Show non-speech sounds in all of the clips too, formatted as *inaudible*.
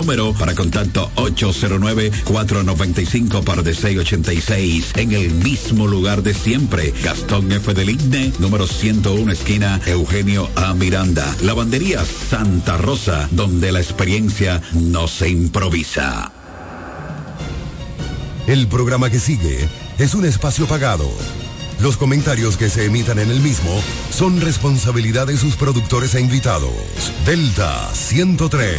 Número para contacto 809-495 par de 686 en el mismo lugar de siempre. Gastón F. del Igne, número 101, esquina Eugenio A. Miranda. Lavandería Santa Rosa, donde la experiencia no se improvisa. El programa que sigue es un espacio pagado. Los comentarios que se emitan en el mismo son responsabilidad de sus productores e invitados. Delta 103.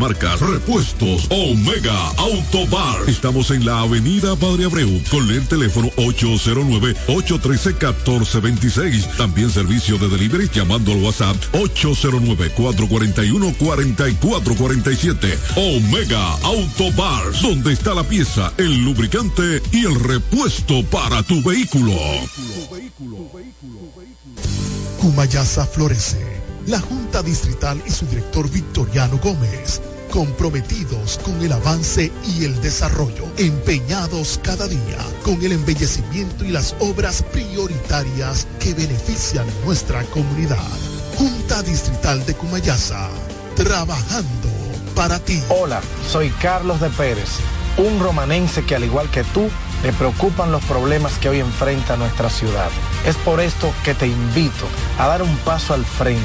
marcas. Repuestos Omega Auto Bar. Estamos en la avenida Padre Abreu con el teléfono 809-813-1426. También servicio de delivery llamando al WhatsApp 809-441-4447. Omega Auto Bar, donde está la pieza, el lubricante y el repuesto para tu vehículo. Cumayasa florece. La Junta Distrital y su director Victoriano Gómez, comprometidos con el avance y el desarrollo, empeñados cada día con el embellecimiento y las obras prioritarias que benefician nuestra comunidad. Junta Distrital de Cumayasa, trabajando para ti. Hola, soy Carlos de Pérez, un romanense que al igual que tú, le preocupan los problemas que hoy enfrenta nuestra ciudad. Es por esto que te invito a dar un paso al frente.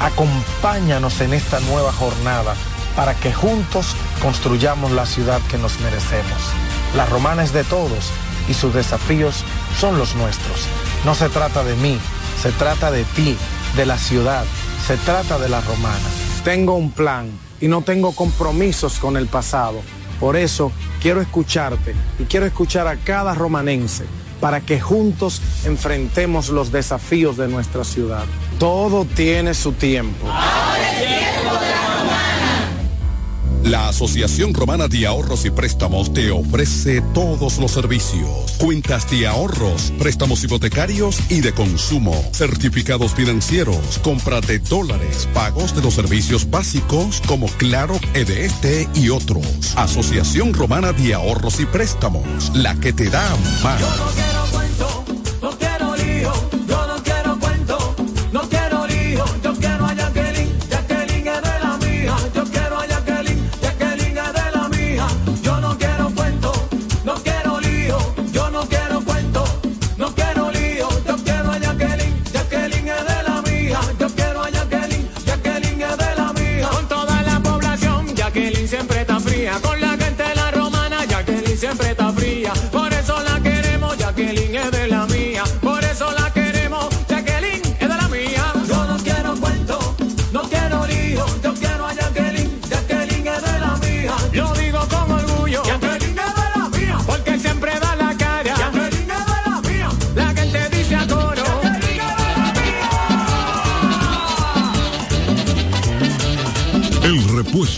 Acompáñanos en esta nueva jornada para que juntos construyamos la ciudad que nos merecemos. La romana es de todos y sus desafíos son los nuestros. No se trata de mí, se trata de ti, de la ciudad, se trata de la romana. Tengo un plan y no tengo compromisos con el pasado. Por eso quiero escucharte y quiero escuchar a cada romanense para que juntos enfrentemos los desafíos de nuestra ciudad. Todo tiene su tiempo. La Asociación Romana de Ahorros y Préstamos te ofrece todos los servicios. Cuentas de ahorros, préstamos hipotecarios y de consumo, certificados financieros, compra de dólares, pagos de los servicios básicos como Claro, EDT y otros. Asociación Romana de Ahorros y Préstamos, la que te da más.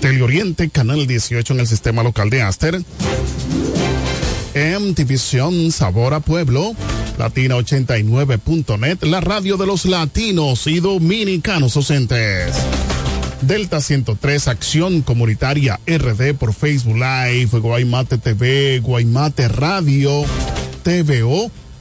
Teleoriente, Canal 18 en el sistema local de Aster. M División Sabor a Pueblo, Latina89.net, la radio de los latinos y dominicanos docentes. Delta 103, Acción Comunitaria RD por Facebook Live, Guaymate TV, Guaymate Radio, TVO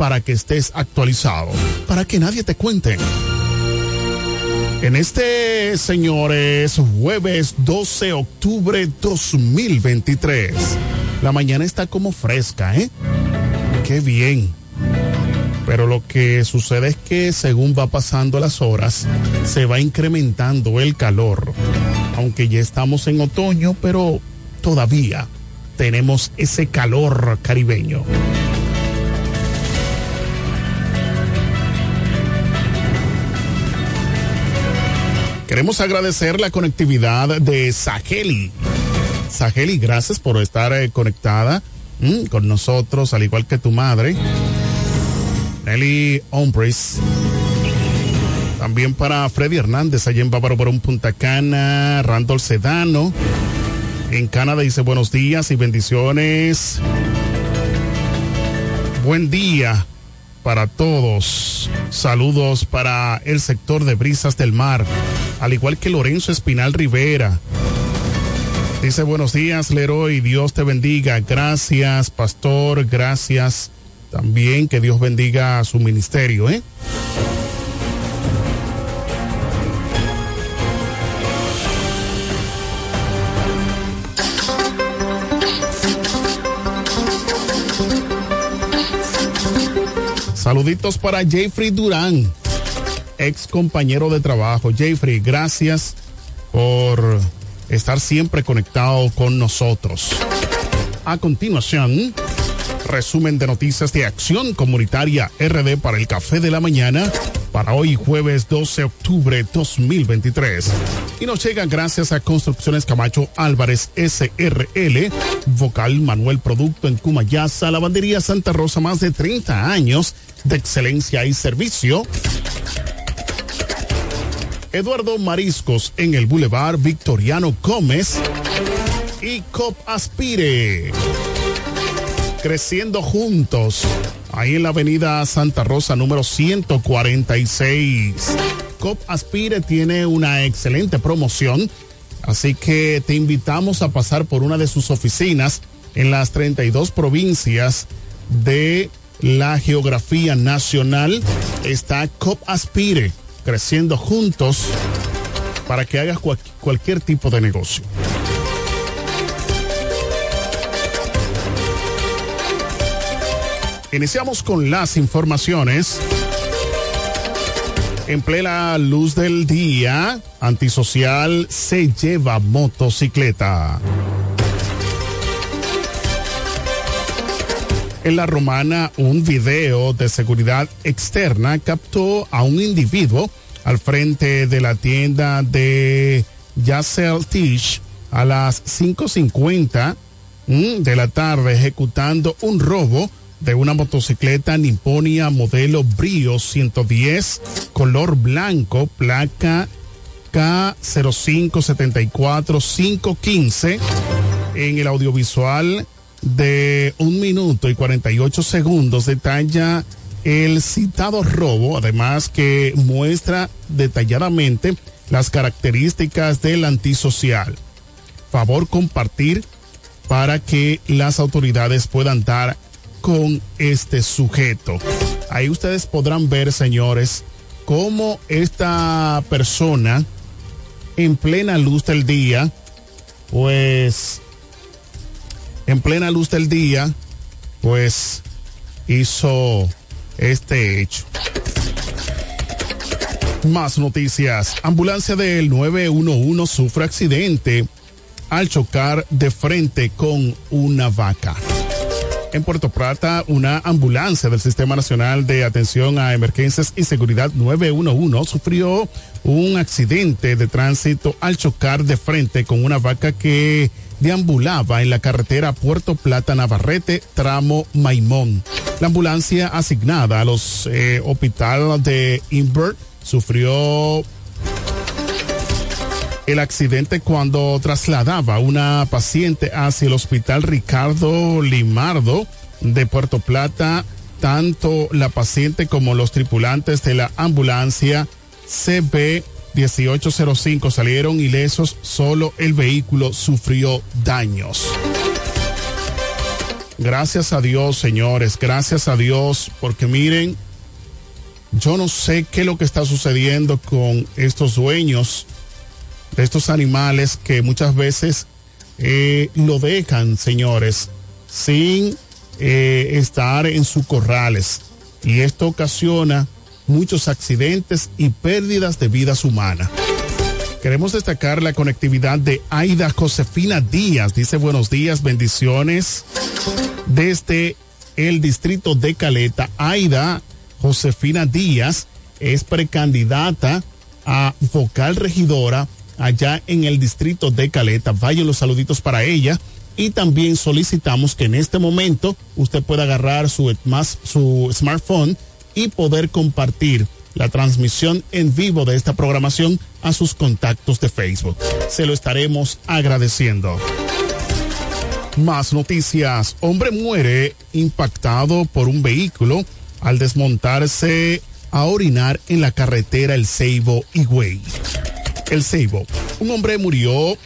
para que estés actualizado, para que nadie te cuente. En este, señores, jueves 12 de octubre 2023. La mañana está como fresca, ¿eh? Qué bien. Pero lo que sucede es que según va pasando las horas, se va incrementando el calor. Aunque ya estamos en otoño, pero todavía tenemos ese calor caribeño. Queremos agradecer la conectividad de Saheli. Saheli, gracias por estar eh, conectada mm, con nosotros, al igual que tu madre. Nelly Hombres. También para Freddy Hernández, allá en Bávaro un Punta Cana. Randall Sedano. En Canadá dice buenos días y bendiciones. Buen día para todos. Saludos para el sector de Brisas del Mar, al igual que Lorenzo Espinal Rivera. Dice buenos días, Leroy, Dios te bendiga. Gracias, pastor, gracias. También que Dios bendiga a su ministerio, ¿eh? Saluditos para Jeffrey Durán, ex compañero de trabajo. Jeffrey, gracias por estar siempre conectado con nosotros. A continuación, resumen de noticias de Acción Comunitaria RD para el Café de la Mañana para hoy jueves 12 de octubre 2023. Y nos llega gracias a Construcciones Camacho Álvarez SRL, Vocal Manuel Producto en Cumayasa, Lavandería Santa Rosa, más de 30 años de excelencia y servicio. Eduardo Mariscos en el Boulevard Victoriano Gómez y COP Aspire. Creciendo juntos, ahí en la avenida Santa Rosa número 146. COP Aspire tiene una excelente promoción, así que te invitamos a pasar por una de sus oficinas en las 32 provincias de la geografía nacional. Está COP Aspire, creciendo juntos para que hagas cual- cualquier tipo de negocio. Iniciamos con las informaciones. En plena luz del día, antisocial se lleva motocicleta. En la romana, un video de seguridad externa captó a un individuo al frente de la tienda de Yassel Tish a las 5.50 mm, de la tarde ejecutando un robo de una motocicleta Nimponia modelo Brio 110 color blanco, placa K0574515 en el audiovisual de un minuto y 48 segundos detalla el citado robo, además que muestra detalladamente las características del antisocial. Favor compartir para que las autoridades puedan dar con este sujeto. Ahí ustedes podrán ver, señores, cómo esta persona en plena luz del día, pues en plena luz del día, pues hizo este hecho. Más noticias. Ambulancia del 911 sufre accidente al chocar de frente con una vaca. En Puerto Plata, una ambulancia del Sistema Nacional de Atención a Emergencias y Seguridad 911 sufrió un accidente de tránsito al chocar de frente con una vaca que deambulaba en la carretera Puerto Plata Navarrete, tramo Maimón. La ambulancia asignada a los eh, hospitales de Invert sufrió el accidente cuando trasladaba una paciente hacia el hospital Ricardo Limardo de Puerto Plata. Tanto la paciente como los tripulantes de la ambulancia CB 1805 salieron ilesos, solo el vehículo sufrió daños. Gracias a Dios, señores, gracias a Dios, porque miren, yo no sé qué es lo que está sucediendo con estos dueños de estos animales que muchas veces eh, lo dejan, señores, sin eh, estar en sus corrales. Y esto ocasiona muchos accidentes y pérdidas de vidas humanas. Queremos destacar la conectividad de Aida Josefina Díaz. Dice buenos días, bendiciones desde el distrito de Caleta. Aida Josefina Díaz es precandidata a vocal regidora allá en el distrito de Caleta. Vayan los saluditos para ella. Y también solicitamos que en este momento usted pueda agarrar su, su smartphone y poder compartir la transmisión en vivo de esta programación a sus contactos de Facebook. Se lo estaremos agradeciendo. Más noticias. Hombre muere impactado por un vehículo al desmontarse a orinar en la carretera El Ceibo Higüey. El Ceibo. Un hombre murió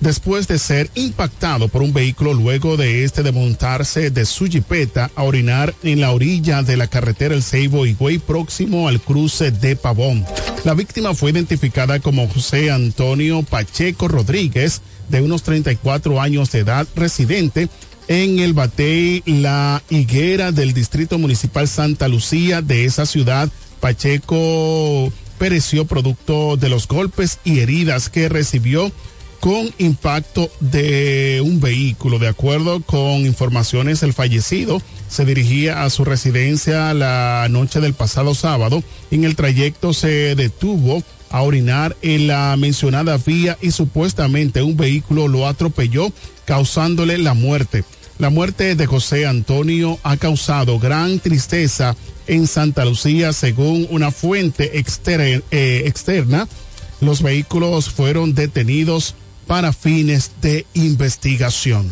después de ser impactado por un vehículo luego de este desmontarse de su jipeta a orinar en la orilla de la carretera El Ceibo Higüey próximo al cruce de Pavón. La víctima fue identificada como José Antonio Pacheco Rodríguez, de unos 34 años de edad, residente en el Batey La Higuera del Distrito Municipal Santa Lucía de esa ciudad. Pacheco pereció producto de los golpes y heridas que recibió con impacto de un vehículo. De acuerdo con informaciones, el fallecido se dirigía a su residencia la noche del pasado sábado. En el trayecto se detuvo a orinar en la mencionada vía y supuestamente un vehículo lo atropelló causándole la muerte. La muerte de José Antonio ha causado gran tristeza en Santa Lucía según una fuente externa. Eh, externa los vehículos fueron detenidos para fines de investigación.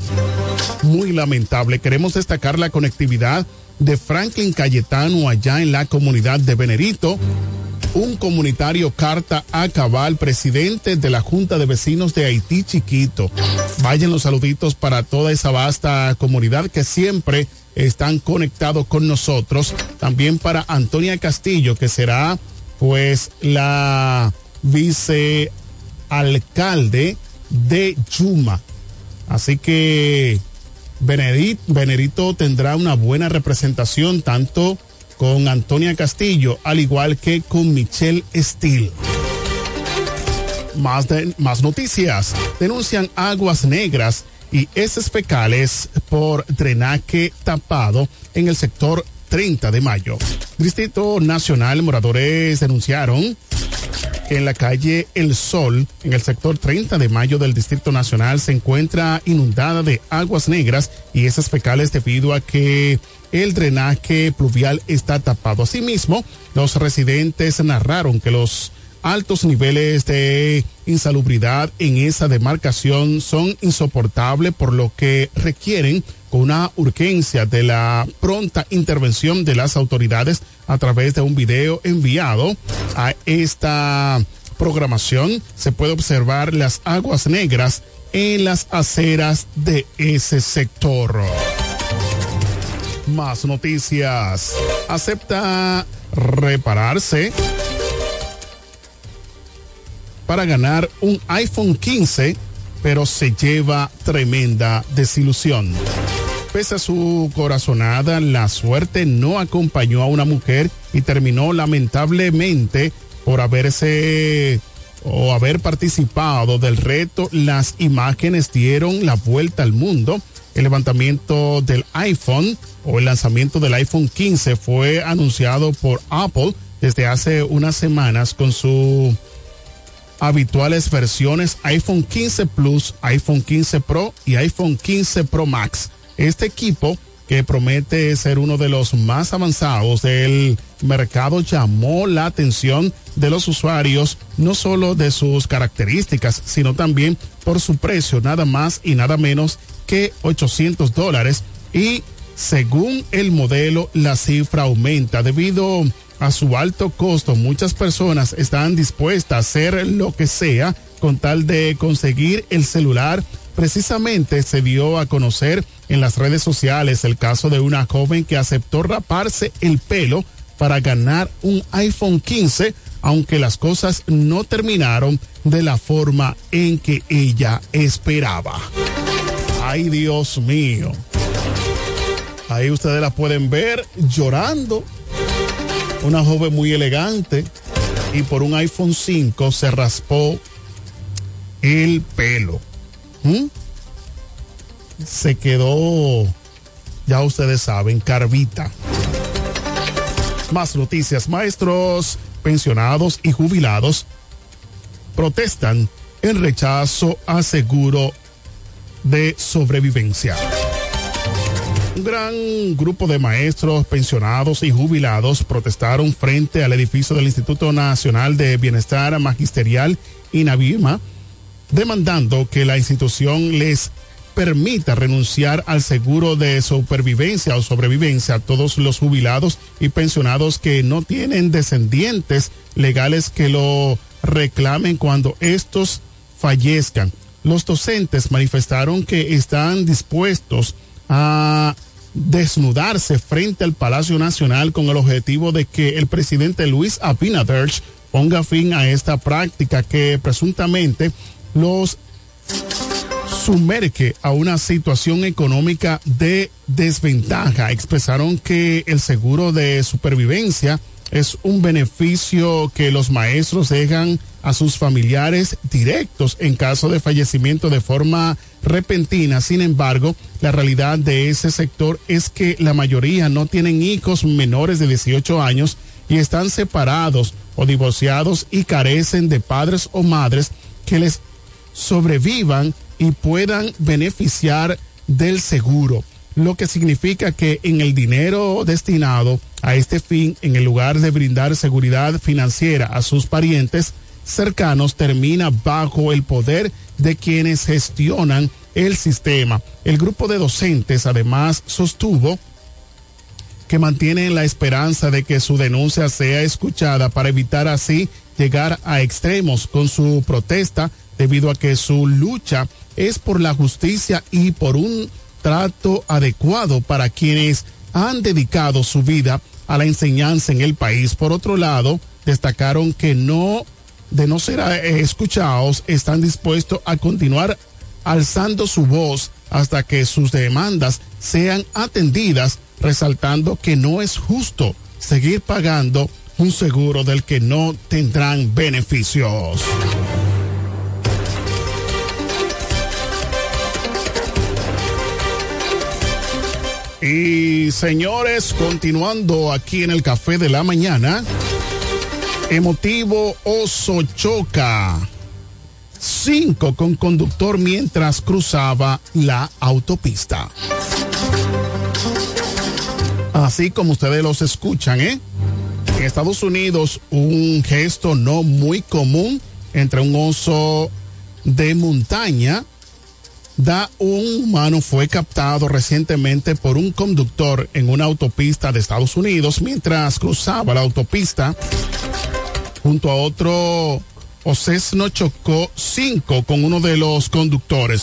Muy lamentable. Queremos destacar la conectividad de Franklin Cayetano allá en la comunidad de Venerito. Un comunitario carta a cabal, presidente de la Junta de Vecinos de Haití Chiquito. Vayan los saluditos para toda esa vasta comunidad que siempre están conectados con nosotros. También para Antonia Castillo, que será pues la vicealcalde de Yuma. Así que Benedito tendrá una buena representación tanto con Antonia Castillo, al igual que con Michelle Steele. Más, más noticias. Denuncian aguas negras y heces fecales por drenaje tapado en el sector 30 de mayo. Distrito Nacional, moradores denunciaron que en la calle El Sol, en el sector 30 de mayo del Distrito Nacional, se encuentra inundada de aguas negras y esas fecales debido a que el drenaje pluvial está tapado. Asimismo, los residentes narraron que los altos niveles de insalubridad en esa demarcación son insoportables, por lo que requieren una urgencia de la pronta intervención de las autoridades a través de un video enviado a esta programación. Se puede observar las aguas negras en las aceras de ese sector. Más noticias. Acepta repararse para ganar un iPhone 15, pero se lleva tremenda desilusión. Pese a su corazonada, la suerte no acompañó a una mujer y terminó lamentablemente por haberse o haber participado del reto. Las imágenes dieron la vuelta al mundo. El levantamiento del iPhone o el lanzamiento del iPhone 15 fue anunciado por Apple desde hace unas semanas con sus habituales versiones iPhone 15 Plus, iPhone 15 Pro y iPhone 15 Pro Max. Este equipo, que promete ser uno de los más avanzados del mercado, llamó la atención de los usuarios, no solo de sus características, sino también por su precio, nada más y nada menos que 800 dólares. Y según el modelo, la cifra aumenta debido a su alto costo. Muchas personas están dispuestas a hacer lo que sea con tal de conseguir el celular Precisamente se dio a conocer en las redes sociales el caso de una joven que aceptó raparse el pelo para ganar un iPhone 15, aunque las cosas no terminaron de la forma en que ella esperaba. Ay, Dios mío. Ahí ustedes la pueden ver llorando. Una joven muy elegante y por un iPhone 5 se raspó el pelo. ¿Mm? Se quedó, ya ustedes saben, carvita. Más noticias, maestros, pensionados y jubilados protestan en rechazo a seguro de sobrevivencia. Un gran grupo de maestros, pensionados y jubilados protestaron frente al edificio del Instituto Nacional de Bienestar Magisterial INAVIMA, demandando que la institución les permita renunciar al seguro de supervivencia o sobrevivencia a todos los jubilados y pensionados que no tienen descendientes legales que lo reclamen cuando estos fallezcan. Los docentes manifestaron que están dispuestos a desnudarse frente al Palacio Nacional con el objetivo de que el presidente Luis Abinader ponga fin a esta práctica que presuntamente los sumerge a una situación económica de desventaja. Expresaron que el seguro de supervivencia es un beneficio que los maestros dejan a sus familiares directos en caso de fallecimiento de forma repentina. Sin embargo, la realidad de ese sector es que la mayoría no tienen hijos menores de 18 años y están separados o divorciados y carecen de padres o madres que les sobrevivan y puedan beneficiar del seguro, lo que significa que en el dinero destinado a este fin, en el lugar de brindar seguridad financiera a sus parientes cercanos, termina bajo el poder de quienes gestionan el sistema. El grupo de docentes además sostuvo que mantienen la esperanza de que su denuncia sea escuchada para evitar así llegar a extremos con su protesta debido a que su lucha es por la justicia y por un trato adecuado para quienes han dedicado su vida a la enseñanza en el país. Por otro lado, destacaron que no, de no ser eh, escuchados, están dispuestos a continuar alzando su voz hasta que sus demandas sean atendidas, resaltando que no es justo seguir pagando un seguro del que no tendrán beneficios. Y señores, continuando aquí en el café de la mañana, emotivo oso choca. Cinco con conductor mientras cruzaba la autopista. Así como ustedes los escuchan, ¿eh? En Estados Unidos, un gesto no muy común entre un oso de montaña da un humano fue captado recientemente por un conductor en una autopista de Estados Unidos mientras cruzaba la autopista junto a otro Ocesno chocó cinco con uno de los conductores.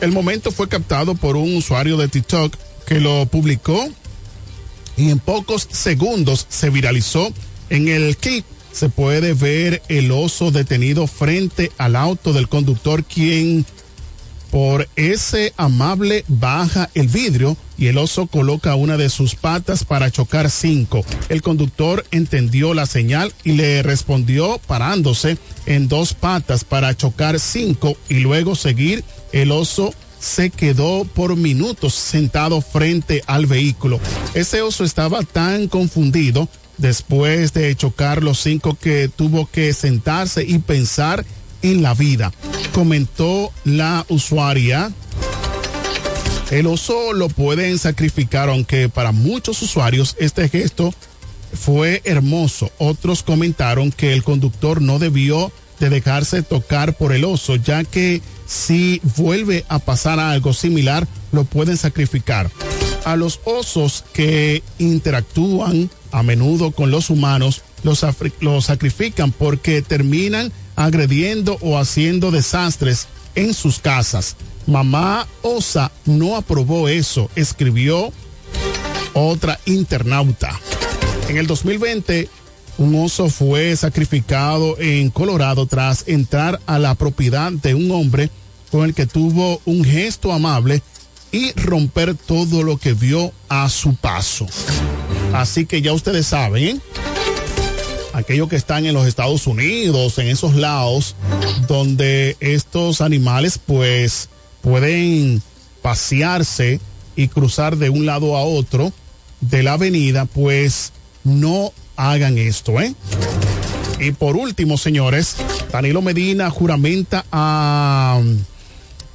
El momento fue captado por un usuario de TikTok que lo publicó y en pocos segundos se viralizó. En el clip se puede ver el oso detenido frente al auto del conductor quien por ese amable baja el vidrio y el oso coloca una de sus patas para chocar cinco. El conductor entendió la señal y le respondió parándose en dos patas para chocar cinco y luego seguir. El oso se quedó por minutos sentado frente al vehículo. Ese oso estaba tan confundido después de chocar los cinco que tuvo que sentarse y pensar en la vida. Comentó la usuaria. El oso lo pueden sacrificar, aunque para muchos usuarios este gesto fue hermoso. Otros comentaron que el conductor no debió de dejarse tocar por el oso, ya que si vuelve a pasar algo similar, lo pueden sacrificar. A los osos que interactúan a menudo con los humanos, los, los sacrifican porque terminan agrediendo o haciendo desastres en sus casas. Mamá Osa no aprobó eso, escribió otra internauta. En el 2020, un oso fue sacrificado en Colorado tras entrar a la propiedad de un hombre con el que tuvo un gesto amable y romper todo lo que vio a su paso. Así que ya ustedes saben, aquellos que están en los Estados Unidos, en esos lados donde estos animales pues pueden pasearse y cruzar de un lado a otro de la avenida, pues no hagan esto, ¿eh? Y por último, señores, Danilo Medina juramenta a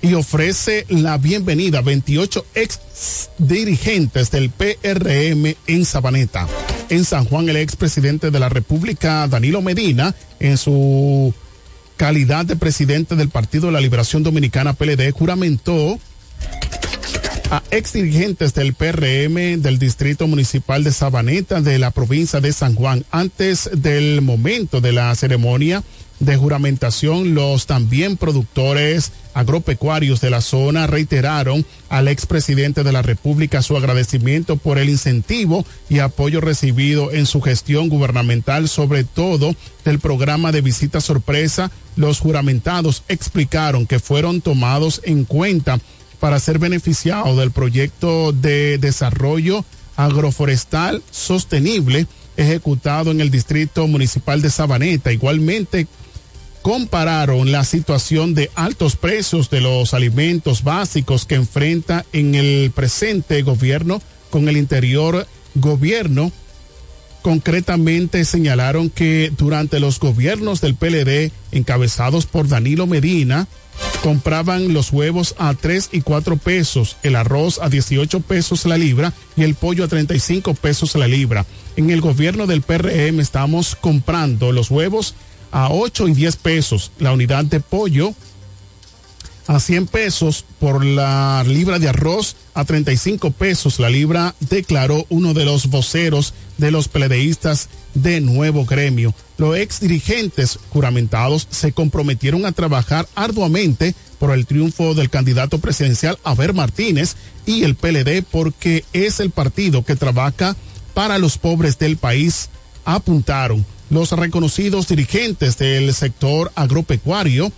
y ofrece la bienvenida a 28 ex dirigentes del PRM en Sabaneta. En San Juan, el ex presidente de la República, Danilo Medina, en su calidad de presidente del Partido de la Liberación Dominicana PLD, juramentó a ex dirigentes del PRM del Distrito Municipal de Sabaneta de la provincia de San Juan. Antes del momento de la ceremonia, de juramentación, los también productores agropecuarios de la zona reiteraron al expresidente de la República su agradecimiento por el incentivo y apoyo recibido en su gestión gubernamental, sobre todo del programa de visita sorpresa. Los juramentados explicaron que fueron tomados en cuenta para ser beneficiados del proyecto de desarrollo agroforestal sostenible ejecutado en el distrito municipal de Sabaneta. Igualmente compararon la situación de altos precios de los alimentos básicos que enfrenta en el presente gobierno con el interior gobierno. Concretamente señalaron que durante los gobiernos del PLD encabezados por Danilo Medina, compraban los huevos a 3 y 4 pesos, el arroz a 18 pesos la libra y el pollo a 35 pesos la libra. En el gobierno del PRM estamos comprando los huevos a 8 y 10 pesos, la unidad de pollo a 100 pesos por la libra de arroz, a 35 pesos la libra, declaró uno de los voceros de los pledeístas de nuevo gremio. Los ex dirigentes juramentados se comprometieron a trabajar arduamente por el triunfo del candidato presidencial Aber Martínez y el PLD porque es el partido que trabaja para los pobres del país, apuntaron los reconocidos dirigentes del sector agropecuario,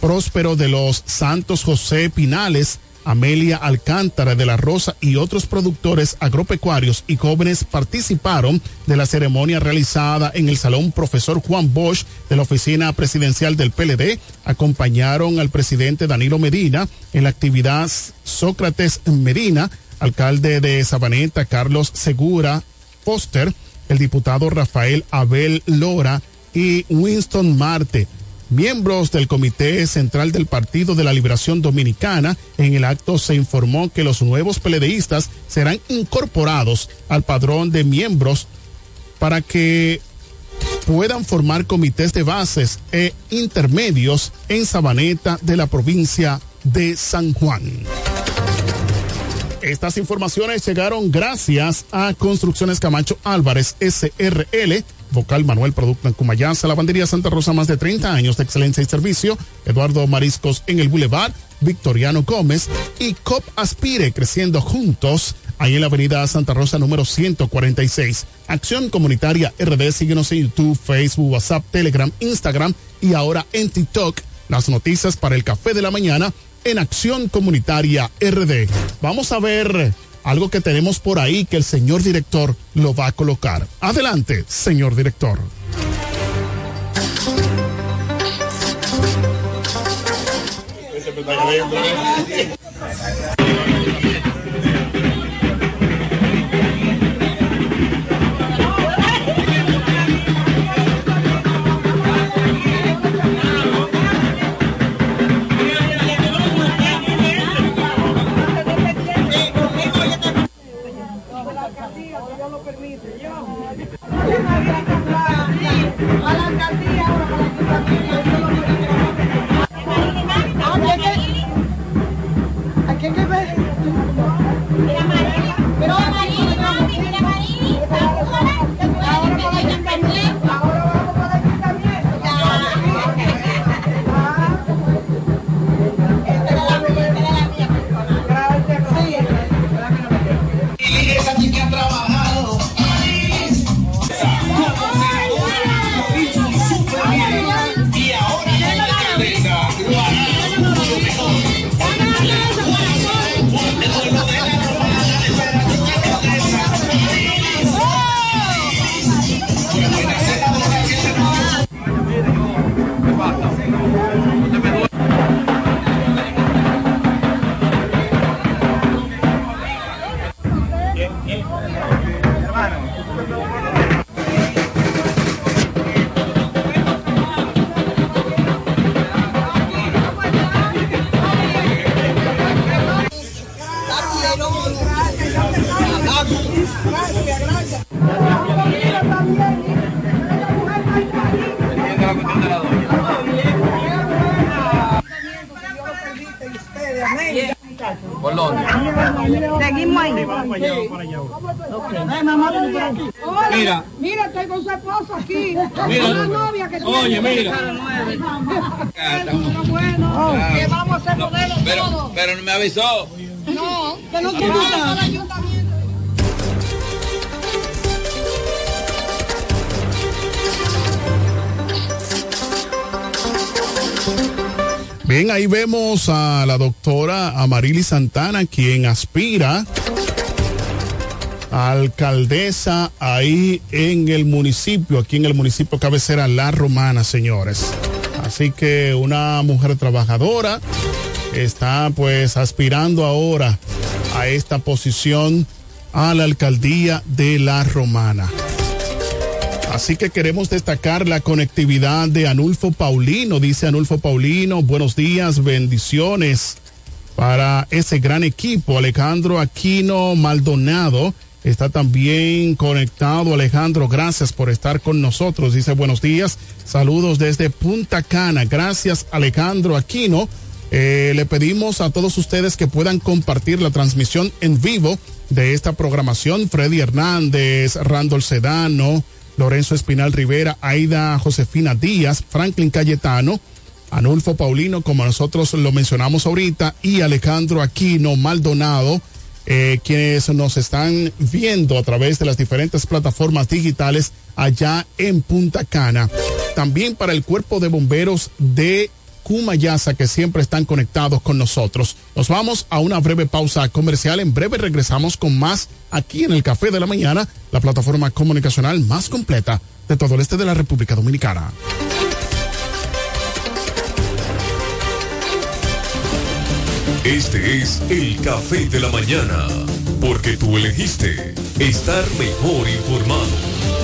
Próspero de los Santos José Pinales, Amelia Alcántara de la Rosa y otros productores agropecuarios y jóvenes participaron de la ceremonia realizada en el Salón Profesor Juan Bosch de la Oficina Presidencial del PLD. Acompañaron al presidente Danilo Medina en la actividad Sócrates Medina, alcalde de Sabaneta Carlos Segura Foster, el diputado Rafael Abel Lora y Winston Marte, miembros del Comité Central del Partido de la Liberación Dominicana. En el acto se informó que los nuevos peledeístas serán incorporados al padrón de miembros para que puedan formar comités de bases e intermedios en Sabaneta de la provincia de San Juan. Estas informaciones llegaron gracias a Construcciones Camacho Álvarez SRL, Vocal Manuel Producto en Cumayasa, Lavandería Santa Rosa, más de 30 años de excelencia y servicio, Eduardo Mariscos en el Boulevard, Victoriano Gómez y COP Aspire, creciendo juntos, ahí en la avenida Santa Rosa número 146. Acción Comunitaria RD, síguenos en YouTube, Facebook, WhatsApp, Telegram, Instagram y ahora en TikTok. Las noticias para el café de la mañana en Acción Comunitaria RD. Vamos a ver algo que tenemos por ahí que el señor director lo va a colocar. Adelante, señor director. Alangkah dia orang lagi tapi dia. ¿Por dónde? Seguimos ahí. Mira. Mira, estoy con su esposo aquí. Mira. Una novia que Oye, tiene. mira. Pero bueno, que vamos a ser modelos Pero, todos. pero no me avisó. No, que no quiero ir al ayuntamiento. Bien, ahí vemos a la doctora Amarili Santana, quien aspira a alcaldesa ahí en el municipio, aquí en el municipio cabecera La Romana, señores. Así que una mujer trabajadora está pues aspirando ahora a esta posición a la alcaldía de La Romana. Así que queremos destacar la conectividad de Anulfo Paulino. Dice Anulfo Paulino, buenos días, bendiciones para ese gran equipo. Alejandro Aquino Maldonado está también conectado. Alejandro, gracias por estar con nosotros. Dice buenos días, saludos desde Punta Cana. Gracias Alejandro Aquino. Eh, le pedimos a todos ustedes que puedan compartir la transmisión en vivo de esta programación. Freddy Hernández, Randall Sedano, Lorenzo Espinal Rivera, Aida Josefina Díaz, Franklin Cayetano, Anulfo Paulino, como nosotros lo mencionamos ahorita, y Alejandro Aquino Maldonado, eh, quienes nos están viendo a través de las diferentes plataformas digitales allá en Punta Cana. También para el cuerpo de bomberos de Cumayasa que siempre están conectados con nosotros. Nos vamos a una breve pausa comercial. En breve regresamos con más aquí en el Café de la Mañana, la plataforma comunicacional más completa de todo el este de la República Dominicana. Este es el Café de la Mañana, porque tú elegiste estar mejor informado.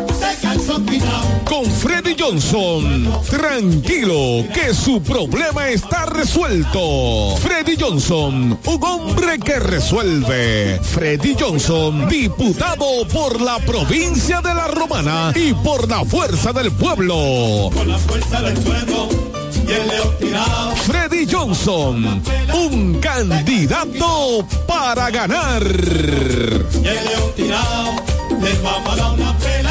Con Freddy Johnson, tranquilo que su problema está resuelto. Freddy Johnson, un hombre que resuelve. Freddy Johnson, diputado por la provincia de La Romana y por la fuerza del pueblo. Con la fuerza del pueblo. Freddy Johnson, un candidato para ganar. Y el león tirado, les vamos a dar una pela.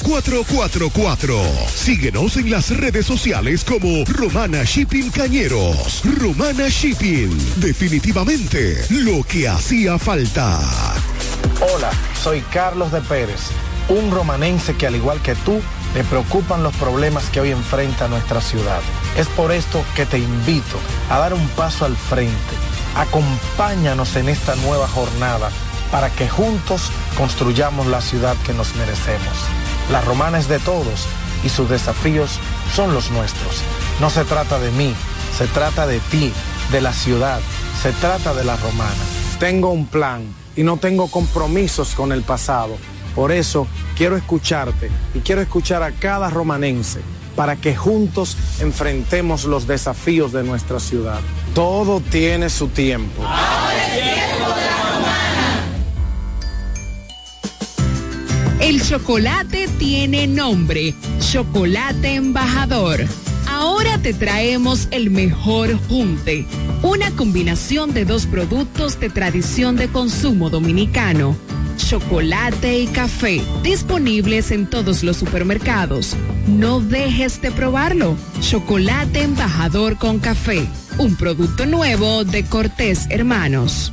4444. Síguenos en las redes sociales como Romana Shipping Cañeros. Romana Shipping. Definitivamente lo que hacía falta. Hola, soy Carlos de Pérez, un romanense que al igual que tú, le preocupan los problemas que hoy enfrenta nuestra ciudad. Es por esto que te invito a dar un paso al frente. Acompáñanos en esta nueva jornada para que juntos construyamos la ciudad que nos merecemos. La romana es de todos y sus desafíos son los nuestros. No se trata de mí, se trata de ti, de la ciudad, se trata de la romana. Tengo un plan y no tengo compromisos con el pasado. Por eso quiero escucharte y quiero escuchar a cada romanense para que juntos enfrentemos los desafíos de nuestra ciudad. Todo tiene su tiempo. El chocolate tiene nombre, Chocolate Embajador. Ahora te traemos el mejor junte, una combinación de dos productos de tradición de consumo dominicano, chocolate y café, disponibles en todos los supermercados. No dejes de probarlo. Chocolate Embajador con café, un producto nuevo de Cortés Hermanos.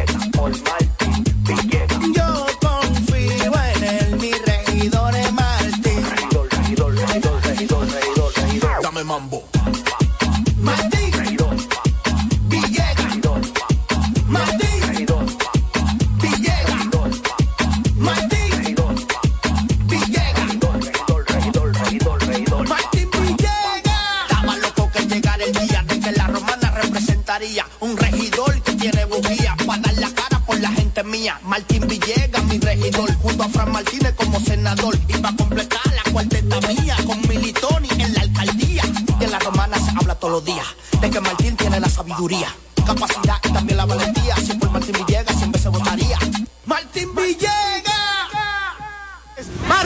Dame mambo. Como senador. Y para completar la cuarteta mía, con Militoni en la alcaldía. De la romana se habla todos los días, de que Martín tiene la sabiduría, capacidad y también la valentía.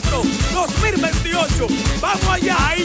2024, 2028. Vamos allá, ay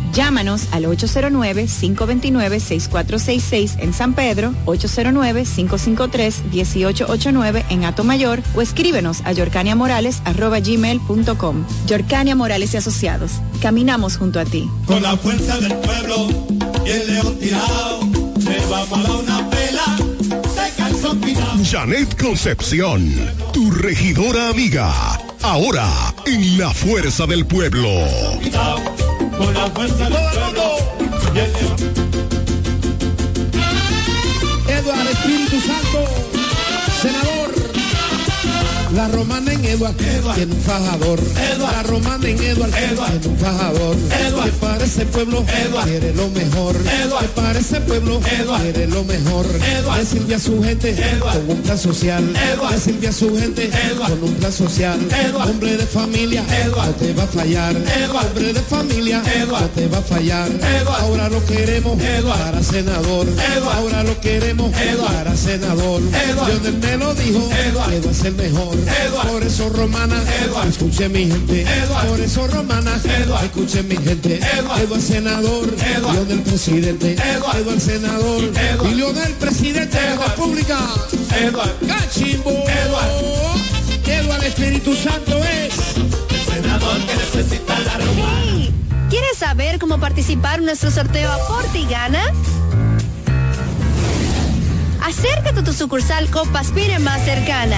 Llámanos al 809-529-6466 en San Pedro, 809-553-1889 en Atomayor o escríbenos a yorcaniamorales.com. Yorcania Morales y Asociados. Caminamos junto a ti. Con la fuerza del pueblo y el león tirado, le vamos a dar una pela de calzón Janet Concepción, tu regidora amiga. Ahora, en la fuerza del pueblo. Con la fuerza del pueblo. Y el La romana en Edward, tiene un fajador. La romana en Edward, tiene un fajador. Que para ese pueblo quiere lo mejor. Que para ese pueblo quiere lo mejor. Le sirve a su gente con un plan social. Le sirve a su gente con un plan social. Hombre de familia, no te va a fallar. Hombre de familia, no te va a fallar. Ahora lo queremos para senador. Ahora lo queremos para senador. Lionel me lo dijo, que va a ser mejor. Por eso romana, escuche mi gente. Por eso romana, escuche mi gente. Eduardo senador, Lionel presidente. Eduardo senador, y Lionel presidente de la República. Cachimbo. Eduardo Espíritu Santo es. Senador que necesita la Hey, ¿Quieres saber cómo participar en nuestro sorteo Aporte y Gana? Acércate a tu sucursal Copaspire más cercana.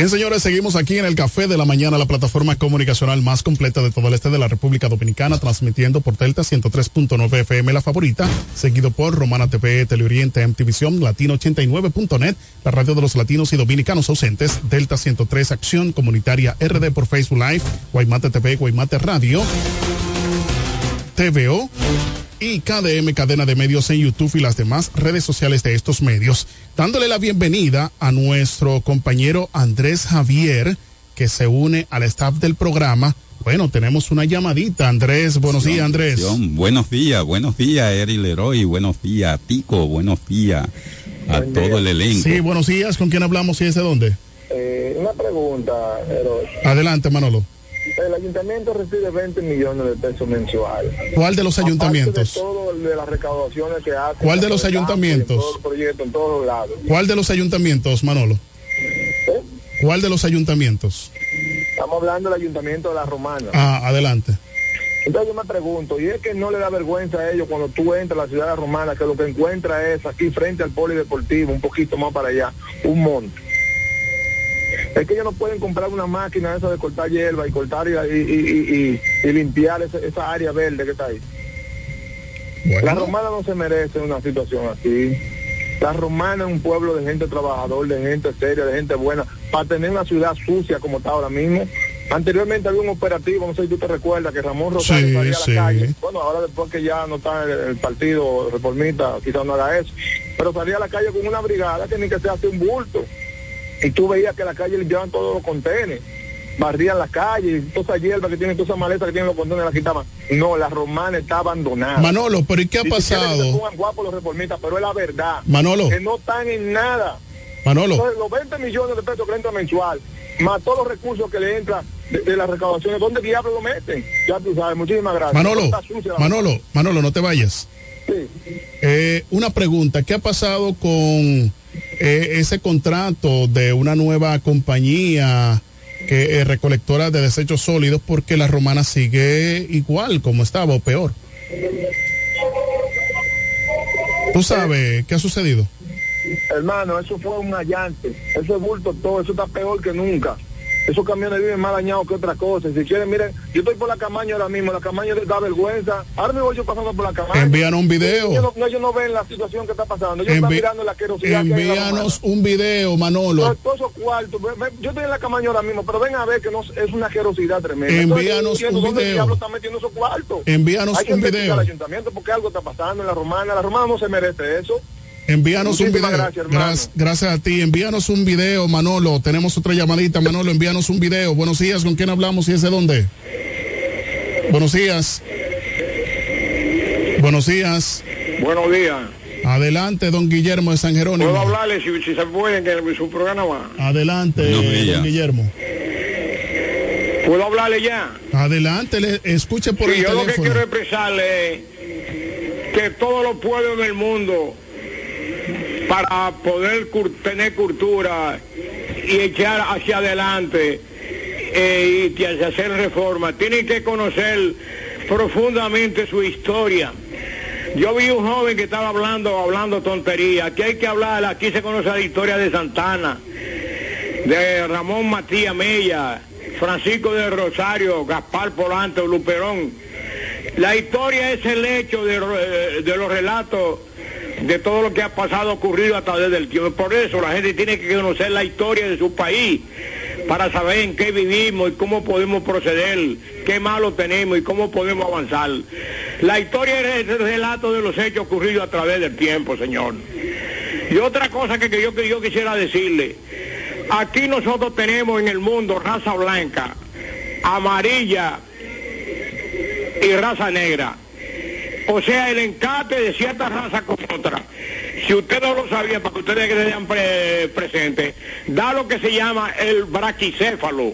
Bien, señores, seguimos aquí en el Café de la Mañana, la plataforma comunicacional más completa de todo el este de la República Dominicana, transmitiendo por Delta 103.9 FM, la favorita, seguido por Romana TV, Teleoriente, MTVision, Latino 89.net, la radio de los latinos y dominicanos ausentes, Delta 103, Acción Comunitaria RD por Facebook Live, Guaymate TV, Guaymate Radio, TVO, y KDM Cadena de Medios en YouTube y las demás redes sociales de estos medios, dándole la bienvenida a nuestro compañero Andrés Javier, que se une al staff del programa. Bueno, tenemos una llamadita. Andrés, buenos días, Andrés. Buenos días, buenos días, Eri Leroy, buenos días, Tico, buenos días a Buen todo día. el elenco. Sí, buenos días. ¿Con quién hablamos y desde dónde? Eh, una pregunta, Eros. Adelante, Manolo. El ayuntamiento recibe 20 millones de pesos mensuales. ¿Cuál de los Aparte ayuntamientos? de todo de las recaudaciones que hace. ¿Cuál de los en en ayuntamientos? los proyectos, en todos lados. ¿Cuál de los ayuntamientos, Manolo? ¿Eh? ¿Cuál de los ayuntamientos? Estamos hablando del ayuntamiento de la Romana. Ah, adelante. Entonces yo me pregunto, ¿y es que no le da vergüenza a ellos cuando tú entras a la ciudad de la Romana, que lo que encuentra es aquí frente al polideportivo, un poquito más para allá, un monte? Es que ellos no pueden comprar una máquina esa de cortar hierba y cortar y, y, y- y- y limpiar esa, esa área verde que está ahí. La romana no se merece una situación así. La romana es un pueblo de gente trabajador, de gente seria, de gente buena, para tener una ciudad sucia como está ahora mismo. Anteriormente había un operativo, no sé si tú te recuerdas, que Ramón Rosario Sí, salía a sí. la calle. Bueno, ahora después que ya no está el, el partido reformista, quizás no haga eso. Pero salía a la calle con una brigada que ni que se hace un bulto. Y tú veías que la calle limpiaban todos los contenes, barrían la calle, y toda esa hierba que tienen, toda esa maleta que tienen los contenes la quitaban. No, la romana está abandonada. Manolo, pero ¿y qué ha Ni pasado? pongan guapos los reformistas, pero es la verdad. Manolo. Que no están en nada. Manolo. Entonces, los 20 millones de pesos que le entran mensual, más todos los recursos que le entran de, de las recaudaciones, ¿dónde diablos lo meten? Ya tú sabes, muchísimas gracias. Manolo, sucia Manolo, Manolo, no te vayas. Sí. Eh, una pregunta, ¿qué ha pasado con eh, ese contrato de una nueva compañía que eh, recolectora de desechos sólidos porque la romana sigue igual como estaba o peor? ¿Tú sabes qué ha sucedido? Hermano, eso fue un allante. Ese bulto todo, eso está peor que nunca. Esos camiones viven más dañados que otra cosa. Si quieren, miren, yo estoy por la Camaño ahora mismo, la Camaño les da vergüenza. Ahora me voy yo pasando por la Camaño. Envíanos un video. Ellos no, ellos no ven la situación que está pasando. Ellos están Envi- mirando la querosidad que hay en la Envíanos un video, Manolo. Todos esos cuartos, yo estoy en la Camaño ahora mismo, pero ven a ver que no, es una generosidad tremenda. Entonces, Envíanos entiendo un ¿Dónde el video. diablo está metiendo esos cuartos? Envíanos Hay que un video. al ayuntamiento porque algo está pasando en la romana. La romana no se merece eso. Envíanos un video. gracias. Gracias, gracias a ti. Envíanos un video, Manolo. Tenemos otra llamadita, Manolo. Envíanos un video. Buenos días. ¿Con quién hablamos y es de dónde? Buenos días. Buenos días. Buenos días. Adelante, don Guillermo de San Jerónimo. ¿Puedo hablarle si, si se puede que su programa va? Adelante, don Guillermo. ¿Puedo hablarle ya? Adelante, le, escuche por Sí, el yo lo que quiero expresarle es que todos los pueblos del mundo, para poder tener cultura y echar hacia adelante eh, y hacer reformas, tienen que conocer profundamente su historia. Yo vi un joven que estaba hablando, hablando tontería. Aquí hay que hablar, aquí se conoce la historia de Santana, de Ramón Matías Mella, Francisco de Rosario, Gaspar Polante, Luperón. La historia es el hecho de, eh, de los relatos de todo lo que ha pasado, ocurrido a través del tiempo. Por eso la gente tiene que conocer la historia de su país para saber en qué vivimos y cómo podemos proceder, qué malo tenemos y cómo podemos avanzar. La historia es el relato de los hechos ocurridos a través del tiempo, señor. Y otra cosa que, yo, que yo quisiera decirle, aquí nosotros tenemos en el mundo raza blanca, amarilla y raza negra. O sea, el encate de cierta raza con otra. Si usted no lo sabía, para que ustedes que presentes, da lo que se llama el braquicéfalo,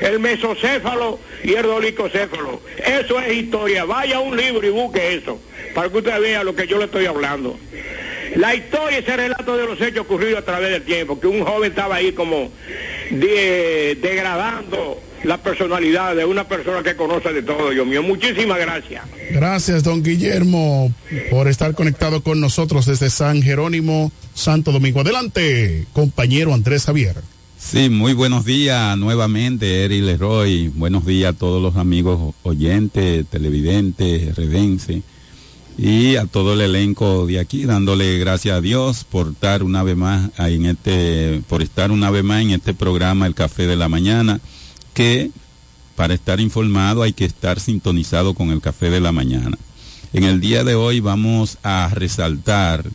el mesocéfalo y el dolicocéfalo. Eso es historia. Vaya a un libro y busque eso, para que usted vea lo que yo le estoy hablando. La historia es el relato de los hechos ocurridos a través del tiempo, que un joven estaba ahí como de- degradando la personalidad de una persona que conoce de todo, Dios mío. Muchísimas gracias. Gracias, don Guillermo, por estar conectado con nosotros desde San Jerónimo, Santo Domingo. Adelante, compañero Andrés Javier. Sí, muy buenos días nuevamente, Eri Leroy. Buenos días a todos los amigos oyentes, televidentes, redense. Y a todo el elenco de aquí, dándole gracias a Dios por estar una vez más ahí en este, por estar una vez más en este programa El Café de la Mañana, que para estar informado hay que estar sintonizado con el Café de la Mañana. En el día de hoy vamos a resaltar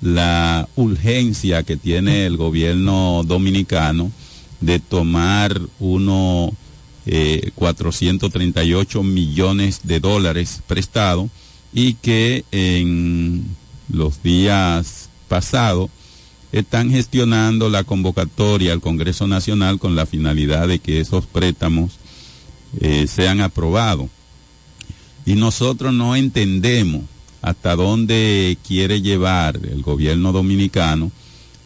la urgencia que tiene el gobierno dominicano de tomar unos eh, 438 millones de dólares prestados y que en los días pasados están gestionando la convocatoria al Congreso Nacional con la finalidad de que esos préstamos eh, sean aprobados. Y nosotros no entendemos hasta dónde quiere llevar el gobierno dominicano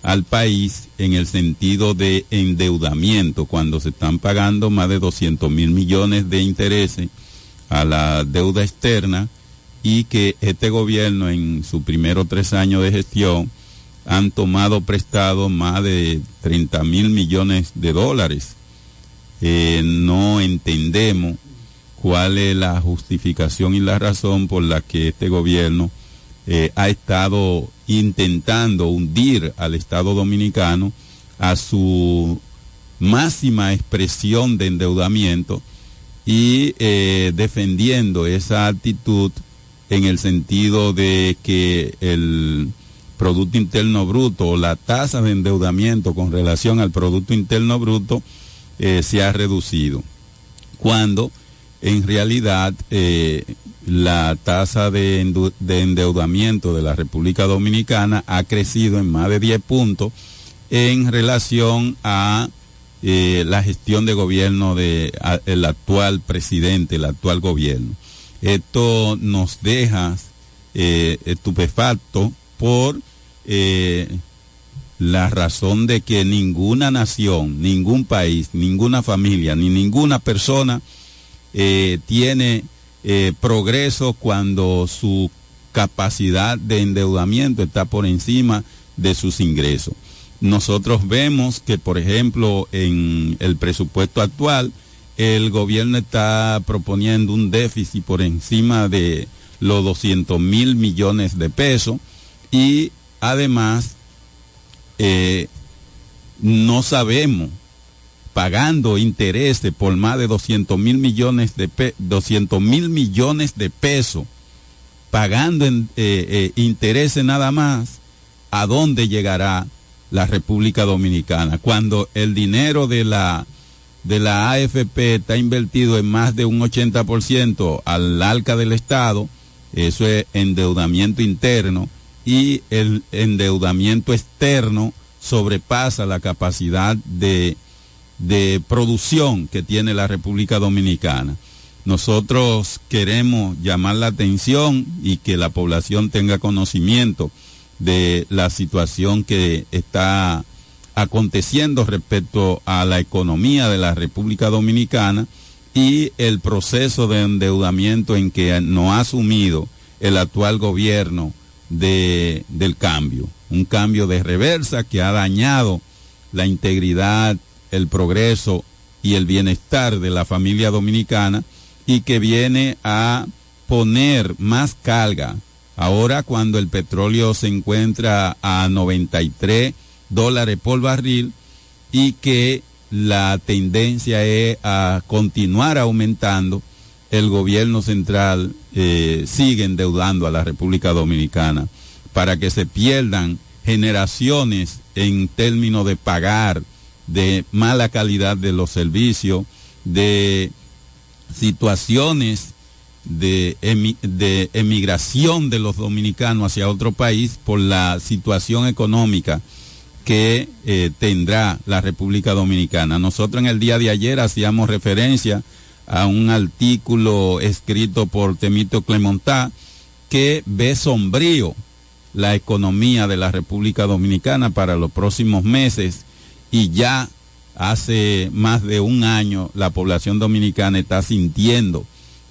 al país en el sentido de endeudamiento, cuando se están pagando más de 200 mil millones de intereses a la deuda externa y que este gobierno en sus primeros tres años de gestión han tomado prestado más de 30 mil millones de dólares. Eh, no entendemos cuál es la justificación y la razón por la que este gobierno eh, ha estado intentando hundir al Estado dominicano a su máxima expresión de endeudamiento y eh, defendiendo esa actitud en el sentido de que el Producto Interno Bruto o la tasa de endeudamiento con relación al Producto Interno Bruto eh, se ha reducido. Cuando en realidad eh, la tasa de, de endeudamiento de la República Dominicana ha crecido en más de 10 puntos en relación a eh, la gestión de gobierno del actual presidente, el actual gobierno. Esto nos deja estupefacto por eh, la razón de que ninguna nación, ningún país, ninguna familia, ni ninguna persona eh, tiene eh, progreso cuando su capacidad de endeudamiento está por encima de sus ingresos. nosotros vemos que, por ejemplo, en el presupuesto actual, el gobierno está proponiendo un déficit por encima de los 200 mil millones de pesos y además eh, no sabemos pagando intereses por más de 200 mil millones de pe 200 mil millones de pesos pagando eh, eh, intereses nada más a dónde llegará la República Dominicana cuando el dinero de la de la AFP está invertido en más de un 80% al alca del Estado, eso es endeudamiento interno, y el endeudamiento externo sobrepasa la capacidad de, de producción que tiene la República Dominicana. Nosotros queremos llamar la atención y que la población tenga conocimiento de la situación que está aconteciendo respecto a la economía de la República Dominicana y el proceso de endeudamiento en que no ha asumido el actual gobierno de, del cambio. Un cambio de reversa que ha dañado la integridad, el progreso y el bienestar de la familia dominicana y que viene a poner más carga. Ahora cuando el petróleo se encuentra a 93 dólares por barril y que la tendencia es a continuar aumentando, el gobierno central eh, sigue endeudando a la República Dominicana para que se pierdan generaciones en términos de pagar, de mala calidad de los servicios, de situaciones de, de emigración de los dominicanos hacia otro país por la situación económica que eh, tendrá la República Dominicana. Nosotros en el día de ayer hacíamos referencia a un artículo escrito por Temito Clemontá que ve sombrío la economía de la República Dominicana para los próximos meses y ya hace más de un año la población dominicana está sintiendo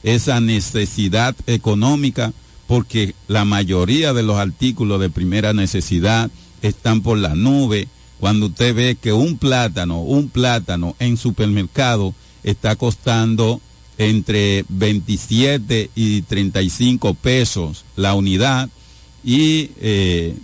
esa necesidad económica porque la mayoría de los artículos de primera necesidad están por la nube. Cuando usted ve que un plátano, un plátano en supermercado está costando entre 27 y 35 pesos la unidad y eh,